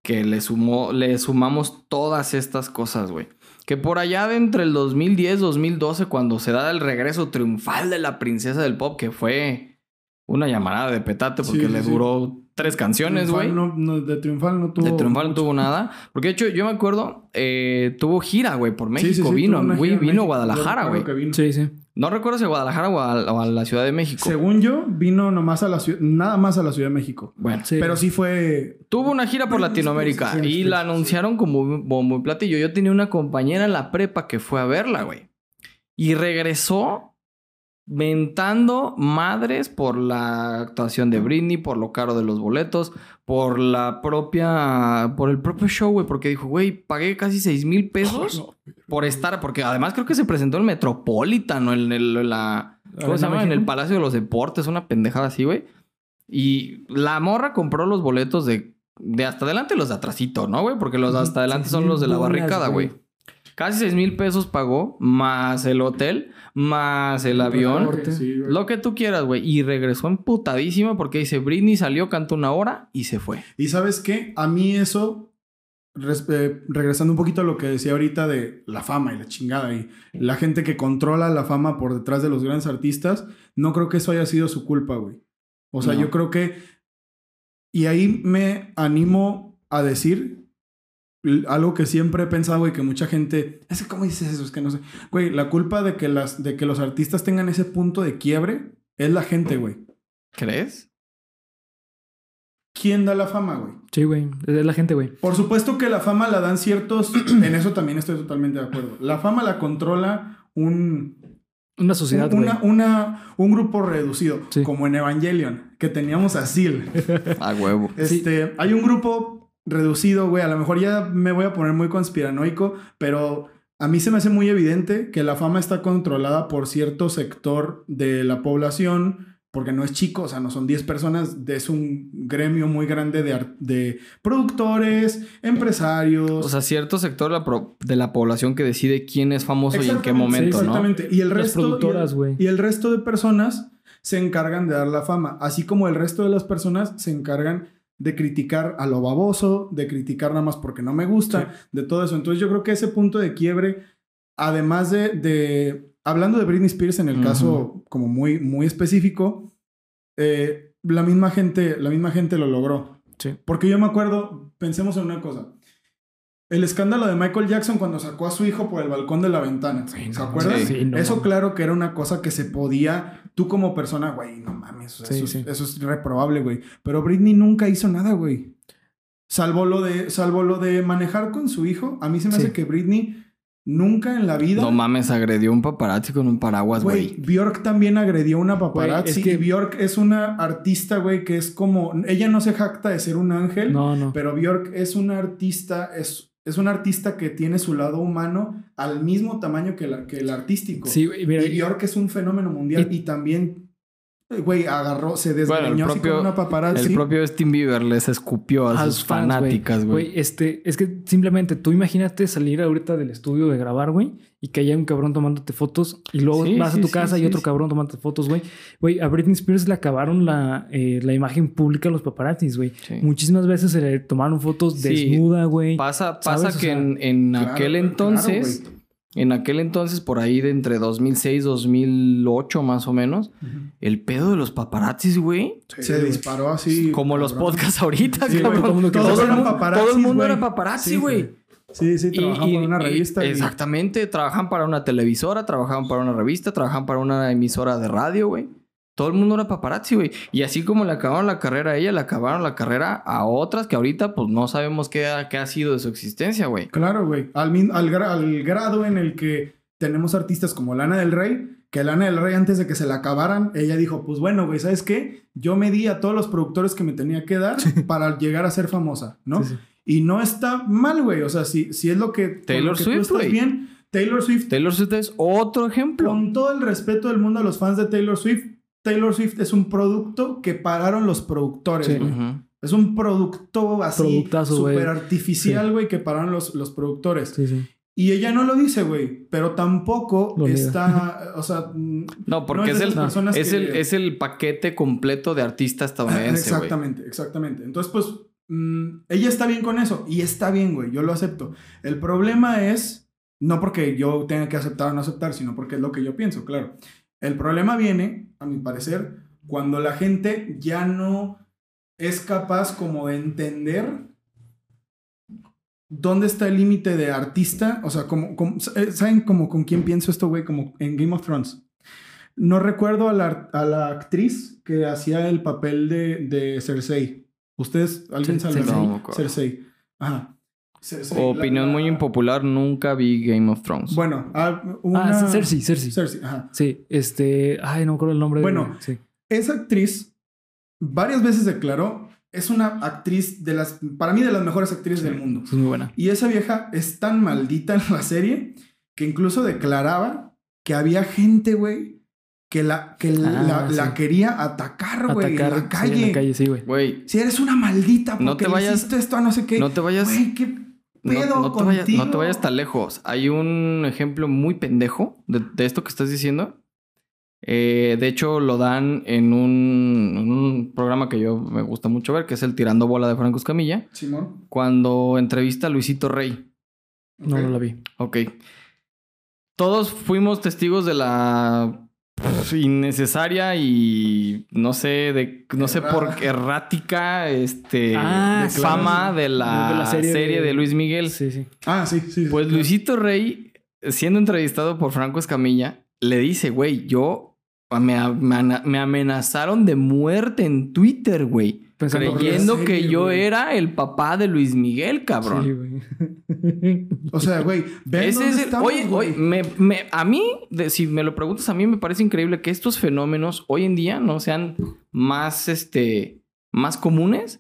que le, sumó, le sumamos todas estas cosas, güey. Que por allá de entre el 2010 2012, cuando se da el regreso triunfal de la princesa del pop, que fue una llamarada de petate porque Sí, le sí. duró tres canciones, güey. Triunfal no- no- de Triunfal no tuvo. De Triunfal no tuvo nada. Porque de hecho, yo me acuerdo, eh, tuvo gira, güey, por México. sí, sí, vino, güey, vino a México. Guadalajara, güey. Sí, sí. No recuerdo si a Guadalajara o a, o a la Ciudad de México. Según yo, vino nomás a la ciudad, nada más a la Ciudad de México. Bueno, Sí. Pero sí fue. tuvo una gira por Latinoamérica y sí, la sí. anunciaron como bombo y platillo. Yo tenía una compañera en la prepa que fue a verla, güey. Y regresó mentando madres por la actuación de Britney, por lo caro de los boletos, por la propia, por el propio show, güey, porque dijo, güey, pagué casi 6 mil pesos por estar, porque además creo que se presentó en el Metropolitan o en, el, la, ¿cómo ¿Arena se llama? En el? Palacio de los Deportes, una pendejada así, güey. Y la morra compró los boletos de, de hasta adelante los de atrasito, ¿no, güey? Porque los de hasta adelante son los de la barricada, güey. Casi 6 mil pesos pagó, más el hotel, más el avión. Sí. Lo que tú quieras, güey. Y regresó emputadísima porque dice, Britney salió, cantó una hora y se fue. Y sabes qué? A mí eso, res- eh, regresando un poquito a lo que decía ahorita de la fama y la chingada y la gente que controla la fama por detrás de los grandes artistas, no creo que eso haya sido su culpa, güey. O sea, No. yo creo que... Y ahí me animo a decir algo que siempre he pensado y que mucha gente... Es que, ¿cómo dices eso? Es que no sé. Güey, la culpa de que, las, de que los artistas tengan ese punto de quiebre es la gente, güey. ¿Crees? ¿Quién da la fama, güey? Sí, güey. Es la gente, güey. Por supuesto que la fama la dan ciertos. en eso también estoy totalmente de acuerdo. La fama la controla un. Una sociedad, güey. una, una- un grupo reducido. Sí. Como en Evangelion, que teníamos a Seal. A huevo. Este, Hay un grupo reducido, güey. A lo mejor ya me voy a poner muy conspiranoico, pero a mí se me hace muy evidente que la fama está controlada por cierto sector de la población. Porque no es chico, o sea, no son 10 personas, es un gremio muy grande de, de productores, empresarios. O sea, cierto sector de la, pro- de la población que decide quién es famoso y en qué momento, sí, ¿no? Exactamente. Y el Las resto. productoras, y el- güey. Y el resto de personas se encargan de dar la fama. Así como el resto de las personas se encargan de criticar a lo baboso, de criticar nada más porque no me gusta, de todo eso. Entonces yo creo que ese punto de quiebre, además de. de- hablando de Britney Spears en el caso como muy, muy específico, eh, la misma gente, la misma gente lo logró. Sí. Porque yo me acuerdo, pensemos en una cosa. El escándalo de Michael Jackson cuando sacó a su hijo por el balcón de la ventana. Sí, ¿Se no, acuerdan? sí, no eso claro que era una cosa que se podía, tú como persona, güey, no mames, o sea, Sí, eso, es- sí. eso es reprobable, güey. Pero Britney nunca hizo nada, güey. Salvo lo de, salvo lo de manejar con su hijo, a mí se me hace que Britney nunca en la vida... No mames, agredió un paparazzi con un paraguas, Güey. Bjork también agredió una paparazzi. Güey, es que- Bjork es una artista, güey, que es como. Ella no se jacta de ser un ángel, No, no. pero Bjork es una artista, es, es una artista que tiene su lado humano al mismo tamaño que, la, que el artístico. Sí, güey, mira. y Bjork es un fenómeno mundial y, también, güey, agarró, se Bueno, el desgreñó así propio- con una paparazzi. El propio Justin Bieber les escupió a, a sus sus fans, fanáticas, güey. Güey, este, es que simplemente tú imagínate salir ahorita del estudio de grabar, güey, y que haya un cabrón tomándote fotos y luego Sí, vas sí, a tu sí, casa y otro sí. cabrón tomándote fotos, güey. Güey, a Britney Spears le acabaron la, eh, la imagen pública a los paparazzis, güey. Sí. Muchísimas veces se le tomaron fotos Sí. desnuda, güey. Pasa, ¿Sabes? pasa O que sea, en, en Claro, aquel entonces, en aquel entonces, por ahí de entre 2006, 2008 más o menos, el pedo de los paparazzis, güey. se disparó así. como los podcasts ahorita, cabrón. todo el mundo que- todo, todos el eran mundo, todo el mundo era paparazzi, Sí, güey. Sí, sí, y- por una revista. y- Exactamente, trabajan para una televisora, trabajan para una revista, trabajan para una emisora de radio, güey. Todo el mundo era paparazzi, güey. Y así como le acabaron la carrera a ella, le acabaron la carrera a otras que ahorita pues no sabemos qué ha, qué ha sido de su existencia, güey. Claro, güey. Al, al, gra- al grado en el que tenemos artistas como Lana del Rey, que Lana del Rey antes de que se la acabaran, ella dijo, pues bueno, güey, ¿sabes qué? Yo me di a todos los productores que me tenía que dar para llegar a ser famosa, ¿no? Sí, sí. Y no está mal, güey. O sea, si, si es lo que... Taylor lo que Swift, tú estás güey. bien, Taylor Swift, Taylor Swift es otro ejemplo. con todo el respeto del mundo a los fans de Taylor Swift, Taylor Swift es un producto que pararon los productores, Sí. güey. Ujú. Es un producto así súper artificial, güey, que pararon los, los productores. Sí, sí. Y ella no lo dice, güey, pero tampoco Lo está, o sea, No, porque No es es, el, es, que- el, es el paquete completo de artista estadounidense, güey. exactamente, exactamente. Entonces, pues, mm, ella está bien con eso y está bien, güey, yo lo acepto. El problema es, no porque yo tenga que aceptar o no aceptar, sino porque es lo que yo pienso, claro. El problema viene, a mi parecer, cuando la gente ya no es capaz como de entender dónde está el límite de artista. O sea, como, como- eh, ¿saben como con quién pienso esto, güey? Como en Game of Thrones. No recuerdo a la, a la actriz que hacía el papel de, de Cersei. ¿Ustedes, alguien sabe? No, me acuerdo. Cersei. Ajá. Cersei, Opinión la- muy impopular, nunca vi Game of Thrones. Bueno, ah, una... Ah, Cersei, Cersei. Cersei, ajá. Sí, este. Ay, no me acuerdo el nombre. de- Bueno. sí. Esa actriz varias veces declaró, es una actriz de las, para mí, de las mejores actrices del mundo. Es muy buena. Y esa vieja es tan maldita en la serie que incluso declaraba que había gente, güey, que la, que la, Ah, la sí. quería atacar, güey, en la sí, calle. en la calle, sí, güey. Si eres una maldita porque No te le vayas- hiciste esto a no sé qué. no te vayas... Güey, qué No, pedo no te vayas, no te vayas tan lejos. Hay un ejemplo muy pendejo de, de esto que estás diciendo. Eh, de hecho, lo dan en un, en un programa que yo me gusta mucho ver, que es el Tirando Bola de Franco Escamilla, Simón. cuando entrevista a Luisito Rey. No, Ok. no la vi. Ok. Todos fuimos testigos de la innecesaria y no sé de no sé por qué errática este Ah, de fama de la, De la serie, serie de... de- Luis Miguel. Sí, sí. Ah, sí, sí. Pues sí. Luisito Rey, siendo entrevistado por Franco Escamilla, le dice, güey, yo me, me- me amenazaron de muerte en Twitter, güey. Pensando Creyendo serie, que yo güey. era el papá de Luis Miguel, cabrón. Sí, güey. O sea, güey, ven Ese dónde es el- estamos, oye, güey. oye, me, me- a mí, de- si me lo preguntas, a mí me parece increíble que estos fenómenos hoy en día no sean más, este, más comunes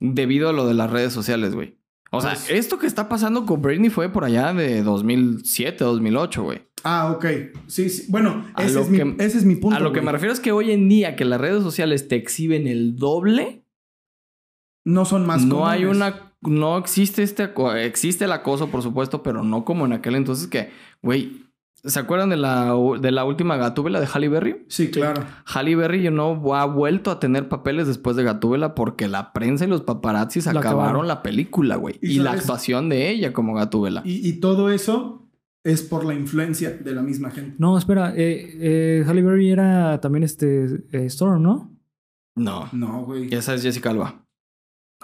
debido a lo de las redes sociales, güey. O sea, Pues- esto que está pasando con Britney fue por allá de 2007, 2008, güey. Ah, ok. Sí, sí. Bueno, ese es, mi, ese es mi punto. a lo que me refiero es que hoy en día que las redes sociales te exhiben el doble, No son más no hay una... No existe este... Existe el acoso, por supuesto, pero no como en aquel entonces que, güey... ¿Se acuerdan de la, de la última Gatúbela de Halle Berry? Sí, claro. Halle Berry you know, ha vuelto a tener papeles después de Gatúbela porque la prensa y los paparazzis La acabaron acabaron. la película, güey. Y Y, la actuación de ella como Gatúbela. Y, y todo eso es por la influencia de la misma gente. No, espera. Eh, eh, Halle Berry era también este eh, Storm, ¿no? No. No, güey. Esa es Jessica Alba.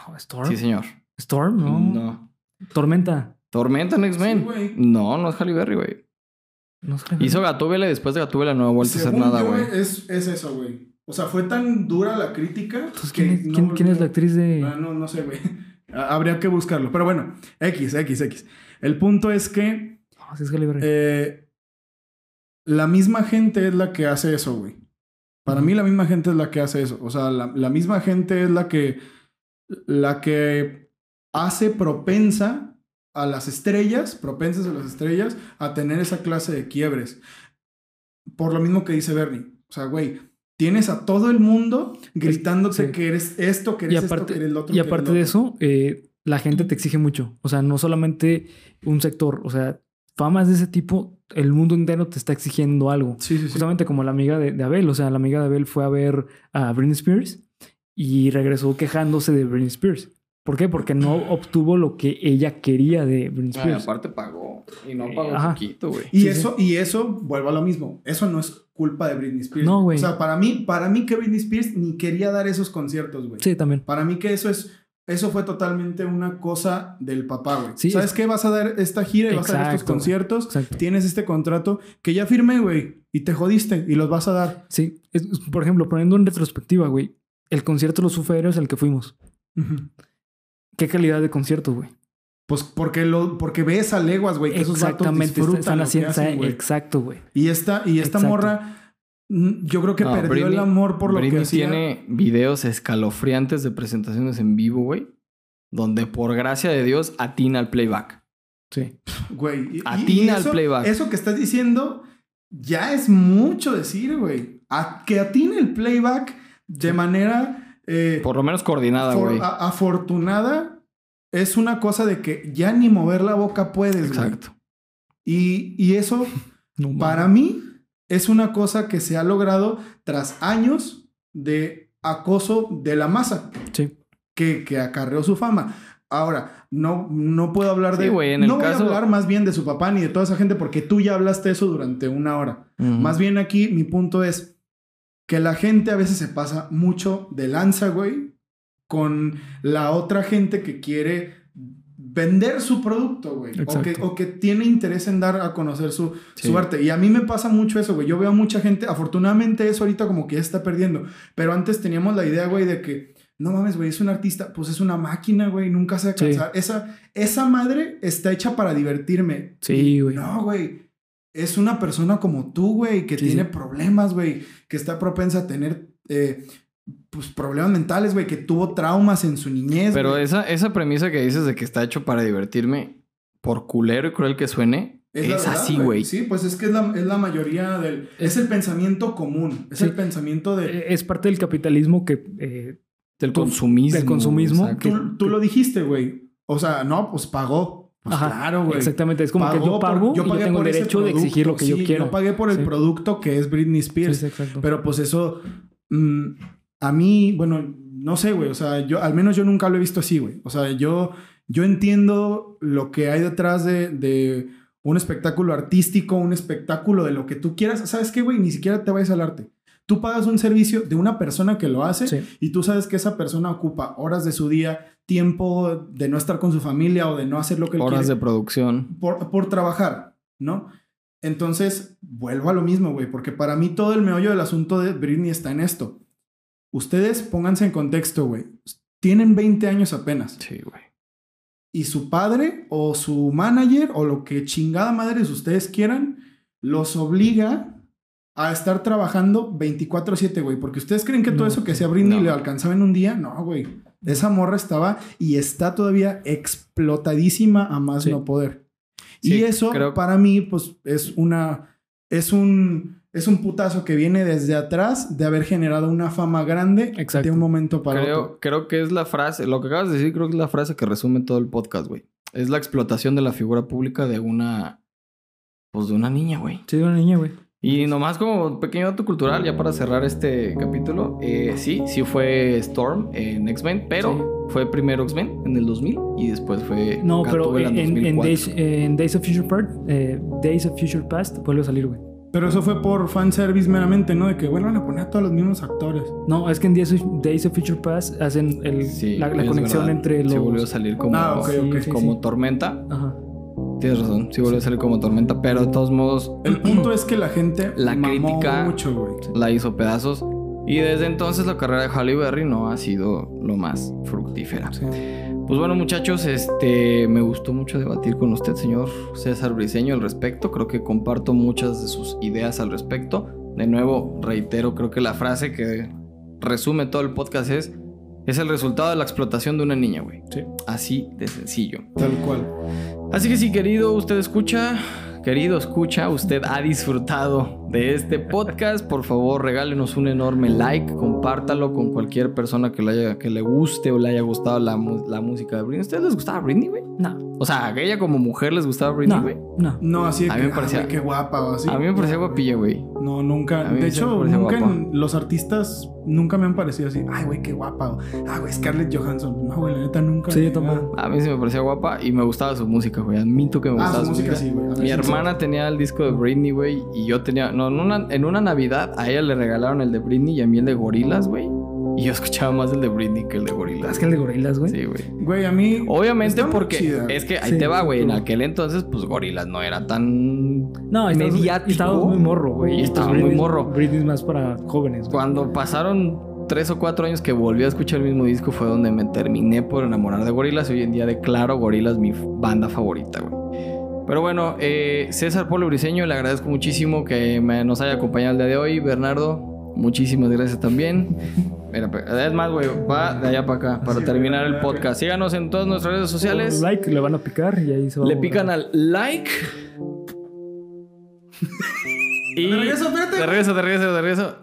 No, Storm. Sí, señor. Storm, no. No. Tormenta. Tormenta en X-Men. no, no es Halle Berry, güey. No es Halle Berry. Hizo Gatúbela y después de Gatúbela no ha vuelto a hacer nada, güey. Es, es eso, güey. O sea, fue tan dura la crítica. Entonces, que ¿quién, es, no quién- quién es la actriz de...? Ah, no, no sé, güey. Habría que buscarlo. Pero bueno, X, X, X. El punto es que No, sí es Halle Berry. eh, la misma gente es la que hace eso, güey. Para mí la misma gente es la que hace eso. O sea, la, la misma gente es la que, la que hace propensa a las estrellas, propensas a las estrellas, a tener esa clase de quiebres. Por lo mismo que dice Bernie. O sea, güey, tienes a todo el mundo gritándote sí. que eres esto, que eres aparte, esto, que eres lo otro. y aparte de eso, eh, la gente te exige mucho. O sea, no solamente un sector. O sea, famas de ese tipo, el mundo entero te está exigiendo algo. Sí, sí, sí. Justamente como la amiga de, de Abel. O sea, la amiga de Abel fue a ver a Britney Spears y regresó quejándose de Britney Spears. ¿Por qué? Porque no obtuvo lo que ella quería de Britney Ay, Spears. aparte pagó. Y no Eh, pagó ajá. poquito, güey. Y Sí, eso, y eso, vuelvo a lo mismo. Eso no es culpa de Britney Spears. No, güey. O sea, para mí, para mí que Britney Spears ni quería dar esos conciertos, güey. Sí, también. Para mí que eso es, eso fue totalmente una cosa del papá, güey. Sí, ¿Sabes es- qué? Vas a dar esta gira y vas a dar estos conciertos. Exacto. Tienes este contrato que ya firmé, güey. Y te jodiste y los vas a dar. Sí. Es- por ejemplo, poniendo en retrospectiva, güey. El concierto de los Fighters al que fuimos. ¿Qué calidad de concierto, güey? Pues porque lo, porque ves a leguas, güey, que esos vatos Exactamente. disfrutan Están lo que haciendo... exacto, güey. Y esta, y esta Exacto. morra, mm, yo creo que No, perdió el amor por lo Britney que hacía. tiene videos escalofriantes de presentaciones en vivo, güey. Donde por gracia de Dios atina al playback. Sí. Güey. Atina al eso, playback. Eso que estás diciendo ya es mucho decir, güey. A- que atine el playback de manera eh, Por lo menos coordinada, güey. afortunada es una cosa de que ya ni mover la boca puedes. Exacto. Y, y eso, No, para mí, es una cosa que se ha logrado tras años de acoso de la masa Sí. que, que acarreó su fama. Ahora, no, no puedo hablar Sí, de. güey, en el no voy a hablar más bien de su papá ni de toda esa gente porque tú ya hablaste eso durante una hora. Más bien aquí mi punto es que la gente a veces se pasa mucho de lanza, güey, con la otra gente que quiere vender su producto, güey. O que, o que tiene interés en dar a conocer su, Sí. su arte. Y a mí me pasa mucho eso, güey. Yo veo a mucha gente, afortunadamente eso ahorita como que ya está perdiendo. Pero antes teníamos la idea, güey, de que, no mames, güey, es un artista, pues es una máquina, güey, nunca se va a Sí. cansar. Esa, esa madre está hecha para divertirme. Sí, güey. No, güey. Es una persona como tú, güey, que Sí, tiene sí. problemas, güey, que está propensa a tener, eh, pues, problemas mentales, güey, que tuvo traumas en su niñez. Pero esa, esa premisa que dices de que está hecho para divertirme, por culero y cruel que suene, es, verdad, así, güey. Sí, pues es que es la, es la mayoría del... Es el pensamiento común. Es Sí. el pensamiento de... Eh, Es parte del capitalismo que... eh, Del tú- consumismo. del consumismo. exacto. Tú, tú lo dijiste, güey. O sea, no, pues pagó. Pues Ajá, claro, güey. Exactamente. Es como que yo por- pago y yo tengo el por ese derecho de exigir lo que producto, yo sí, quiera. Yo pagué por el Sí. producto que es Britney Sí, Spears. sí, exacto. Pero pues eso, mm, a mí, bueno, no sé, güey. O sea, yo, al menos yo nunca lo he visto así, güey. O sea, yo, yo entiendo lo que hay detrás de, de un espectáculo artístico, un espectáculo de lo que tú quieras. ¿Sabes qué, güey? Ni siquiera te vayas al arte. Tú pagas un servicio de una persona que lo hace Sí. y tú sabes que esa persona ocupa horas de su día, tiempo de no estar con su familia o de no hacer lo que él Horas quiere de producción. por, por trabajar, ¿no? Entonces, vuelvo a lo mismo, güey, porque para mí todo el meollo del asunto de Britney está en esto. Ustedes pónganse en contexto, güey. Tienen 20 años apenas. Sí, güey. Y su padre o su manager o lo que chingada madres ustedes quieran, los obliga a estar trabajando 24/7, güey. Porque ustedes creen que todo eso que hacía Britney no. le alcanzaba en un día. No, güey. Esa morra estaba y está todavía explotadísima a más Sí. no poder. Sí, y eso creo- para mí, pues, es una. Es un. Es un putazo que viene desde atrás de haber generado una fama grande Exacto. de un momento para otro. Creo que es la frase, lo que acabas de decir, creo que es la frase que resume todo el podcast, güey. Es la explotación de la figura pública de una. Pues de una niña, güey. Sí, de una niña, güey. Y nomás como pequeño dato cultural, ya para cerrar este capítulo, eh, sí, sí fue Storm en X-Men, pero fue primero X-Men en el 2000 y después fue No, pero en, en 2004. Days, en Days of Future Part, eh, Days of Future Past vuelve a salir, güey. Pero eso fue por fanservice meramente, ¿no? De que vuelvan a poner a todos los mismos actores. No, es que en Days of, Days of Future Past hacen el, Sí, la, conexión verdad. entre los... Sí volvió a salir como, Ah. Sí, como sí. tormenta. Ajá. Tienes razón, sí volvió a salir como tormenta, pero de todos modos El punto es que la gente La mamó crítica- mucho, güey. la hizo pedazos. Y desde entonces la carrera de Halle Berry no ha sido lo más fructífera. Sí. Pues bueno, muchachos, este me gustó mucho debatir con usted, señor César Briseño, al respecto. Creo que comparto muchas de sus ideas al respecto. De nuevo, reitero, creo que la frase que resume todo el podcast es: es el resultado de la explotación de una niña, güey. Sí. Así de sencillo. Tal cual. Así que si querido, usted escucha, querido escucha, usted ha disfrutado de este podcast, por favor regálenos un enorme like, compártalo con cualquier persona que le, haya, que le guste o le haya gustado la, música de Britney. ¿Ustedes les gustaba Britney, güey? No, O sea, a ella como mujer les gustaba Britney, no, güey. no. No, así de A que, mí me parecía- qué guapa o así. A mí me parecía guapilla, güey. No, nunca. De hecho, nunca en- los artistas nunca me han parecido así. Ay, güey, qué guapa. o, Ah, güey, Scarlett Johansson. No, güey, la neta nunca. Sí, yo tampoco. A mí sí me parecía guapa y me gustaba su música, güey. Admito que me Ah, gustaba su música sí, güey. Mi sí, hermana tenía el disco de Britney, güey, y yo tenía, no, en una, en una Navidad a ella le regalaron el de Britney y a mí el de Gorilas, güey. Y yo escuchaba más el de Britney que el de Gorilas. Es que el de gorilas, güey. Sí, güey. Güey, a mí. Obviamente porque chida. es que ahí Sí, te va, güey. En aquel entonces, pues Gorilas no era tan No, estabas, mediático. estabas muy morro, güey. Estaba muy morro. Britney es más para jóvenes, güey. Cuando pasaron tres o cuatro años que volví a escuchar el mismo disco fue donde me terminé por enamorar de Gorilas. Hoy en día declaro Gorilas mi banda favorita, güey. Pero bueno, eh, César Polo Briseño, le agradezco muchísimo que me- nos haya acompañado el día de hoy. Bernardo, muchísimas gracias también. Mira, es más, güey, va de allá para acá para Sí, terminar el podcast. Síganos en todas nuestras redes sociales. Like, le van a picar y ahí se va Le a pican al like. y De regreso, espérate. De regreso, de regreso, de regreso.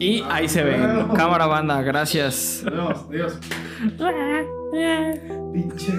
Y ahí se ven. Cámara banda, gracias. Adiós, adiós. Pinche,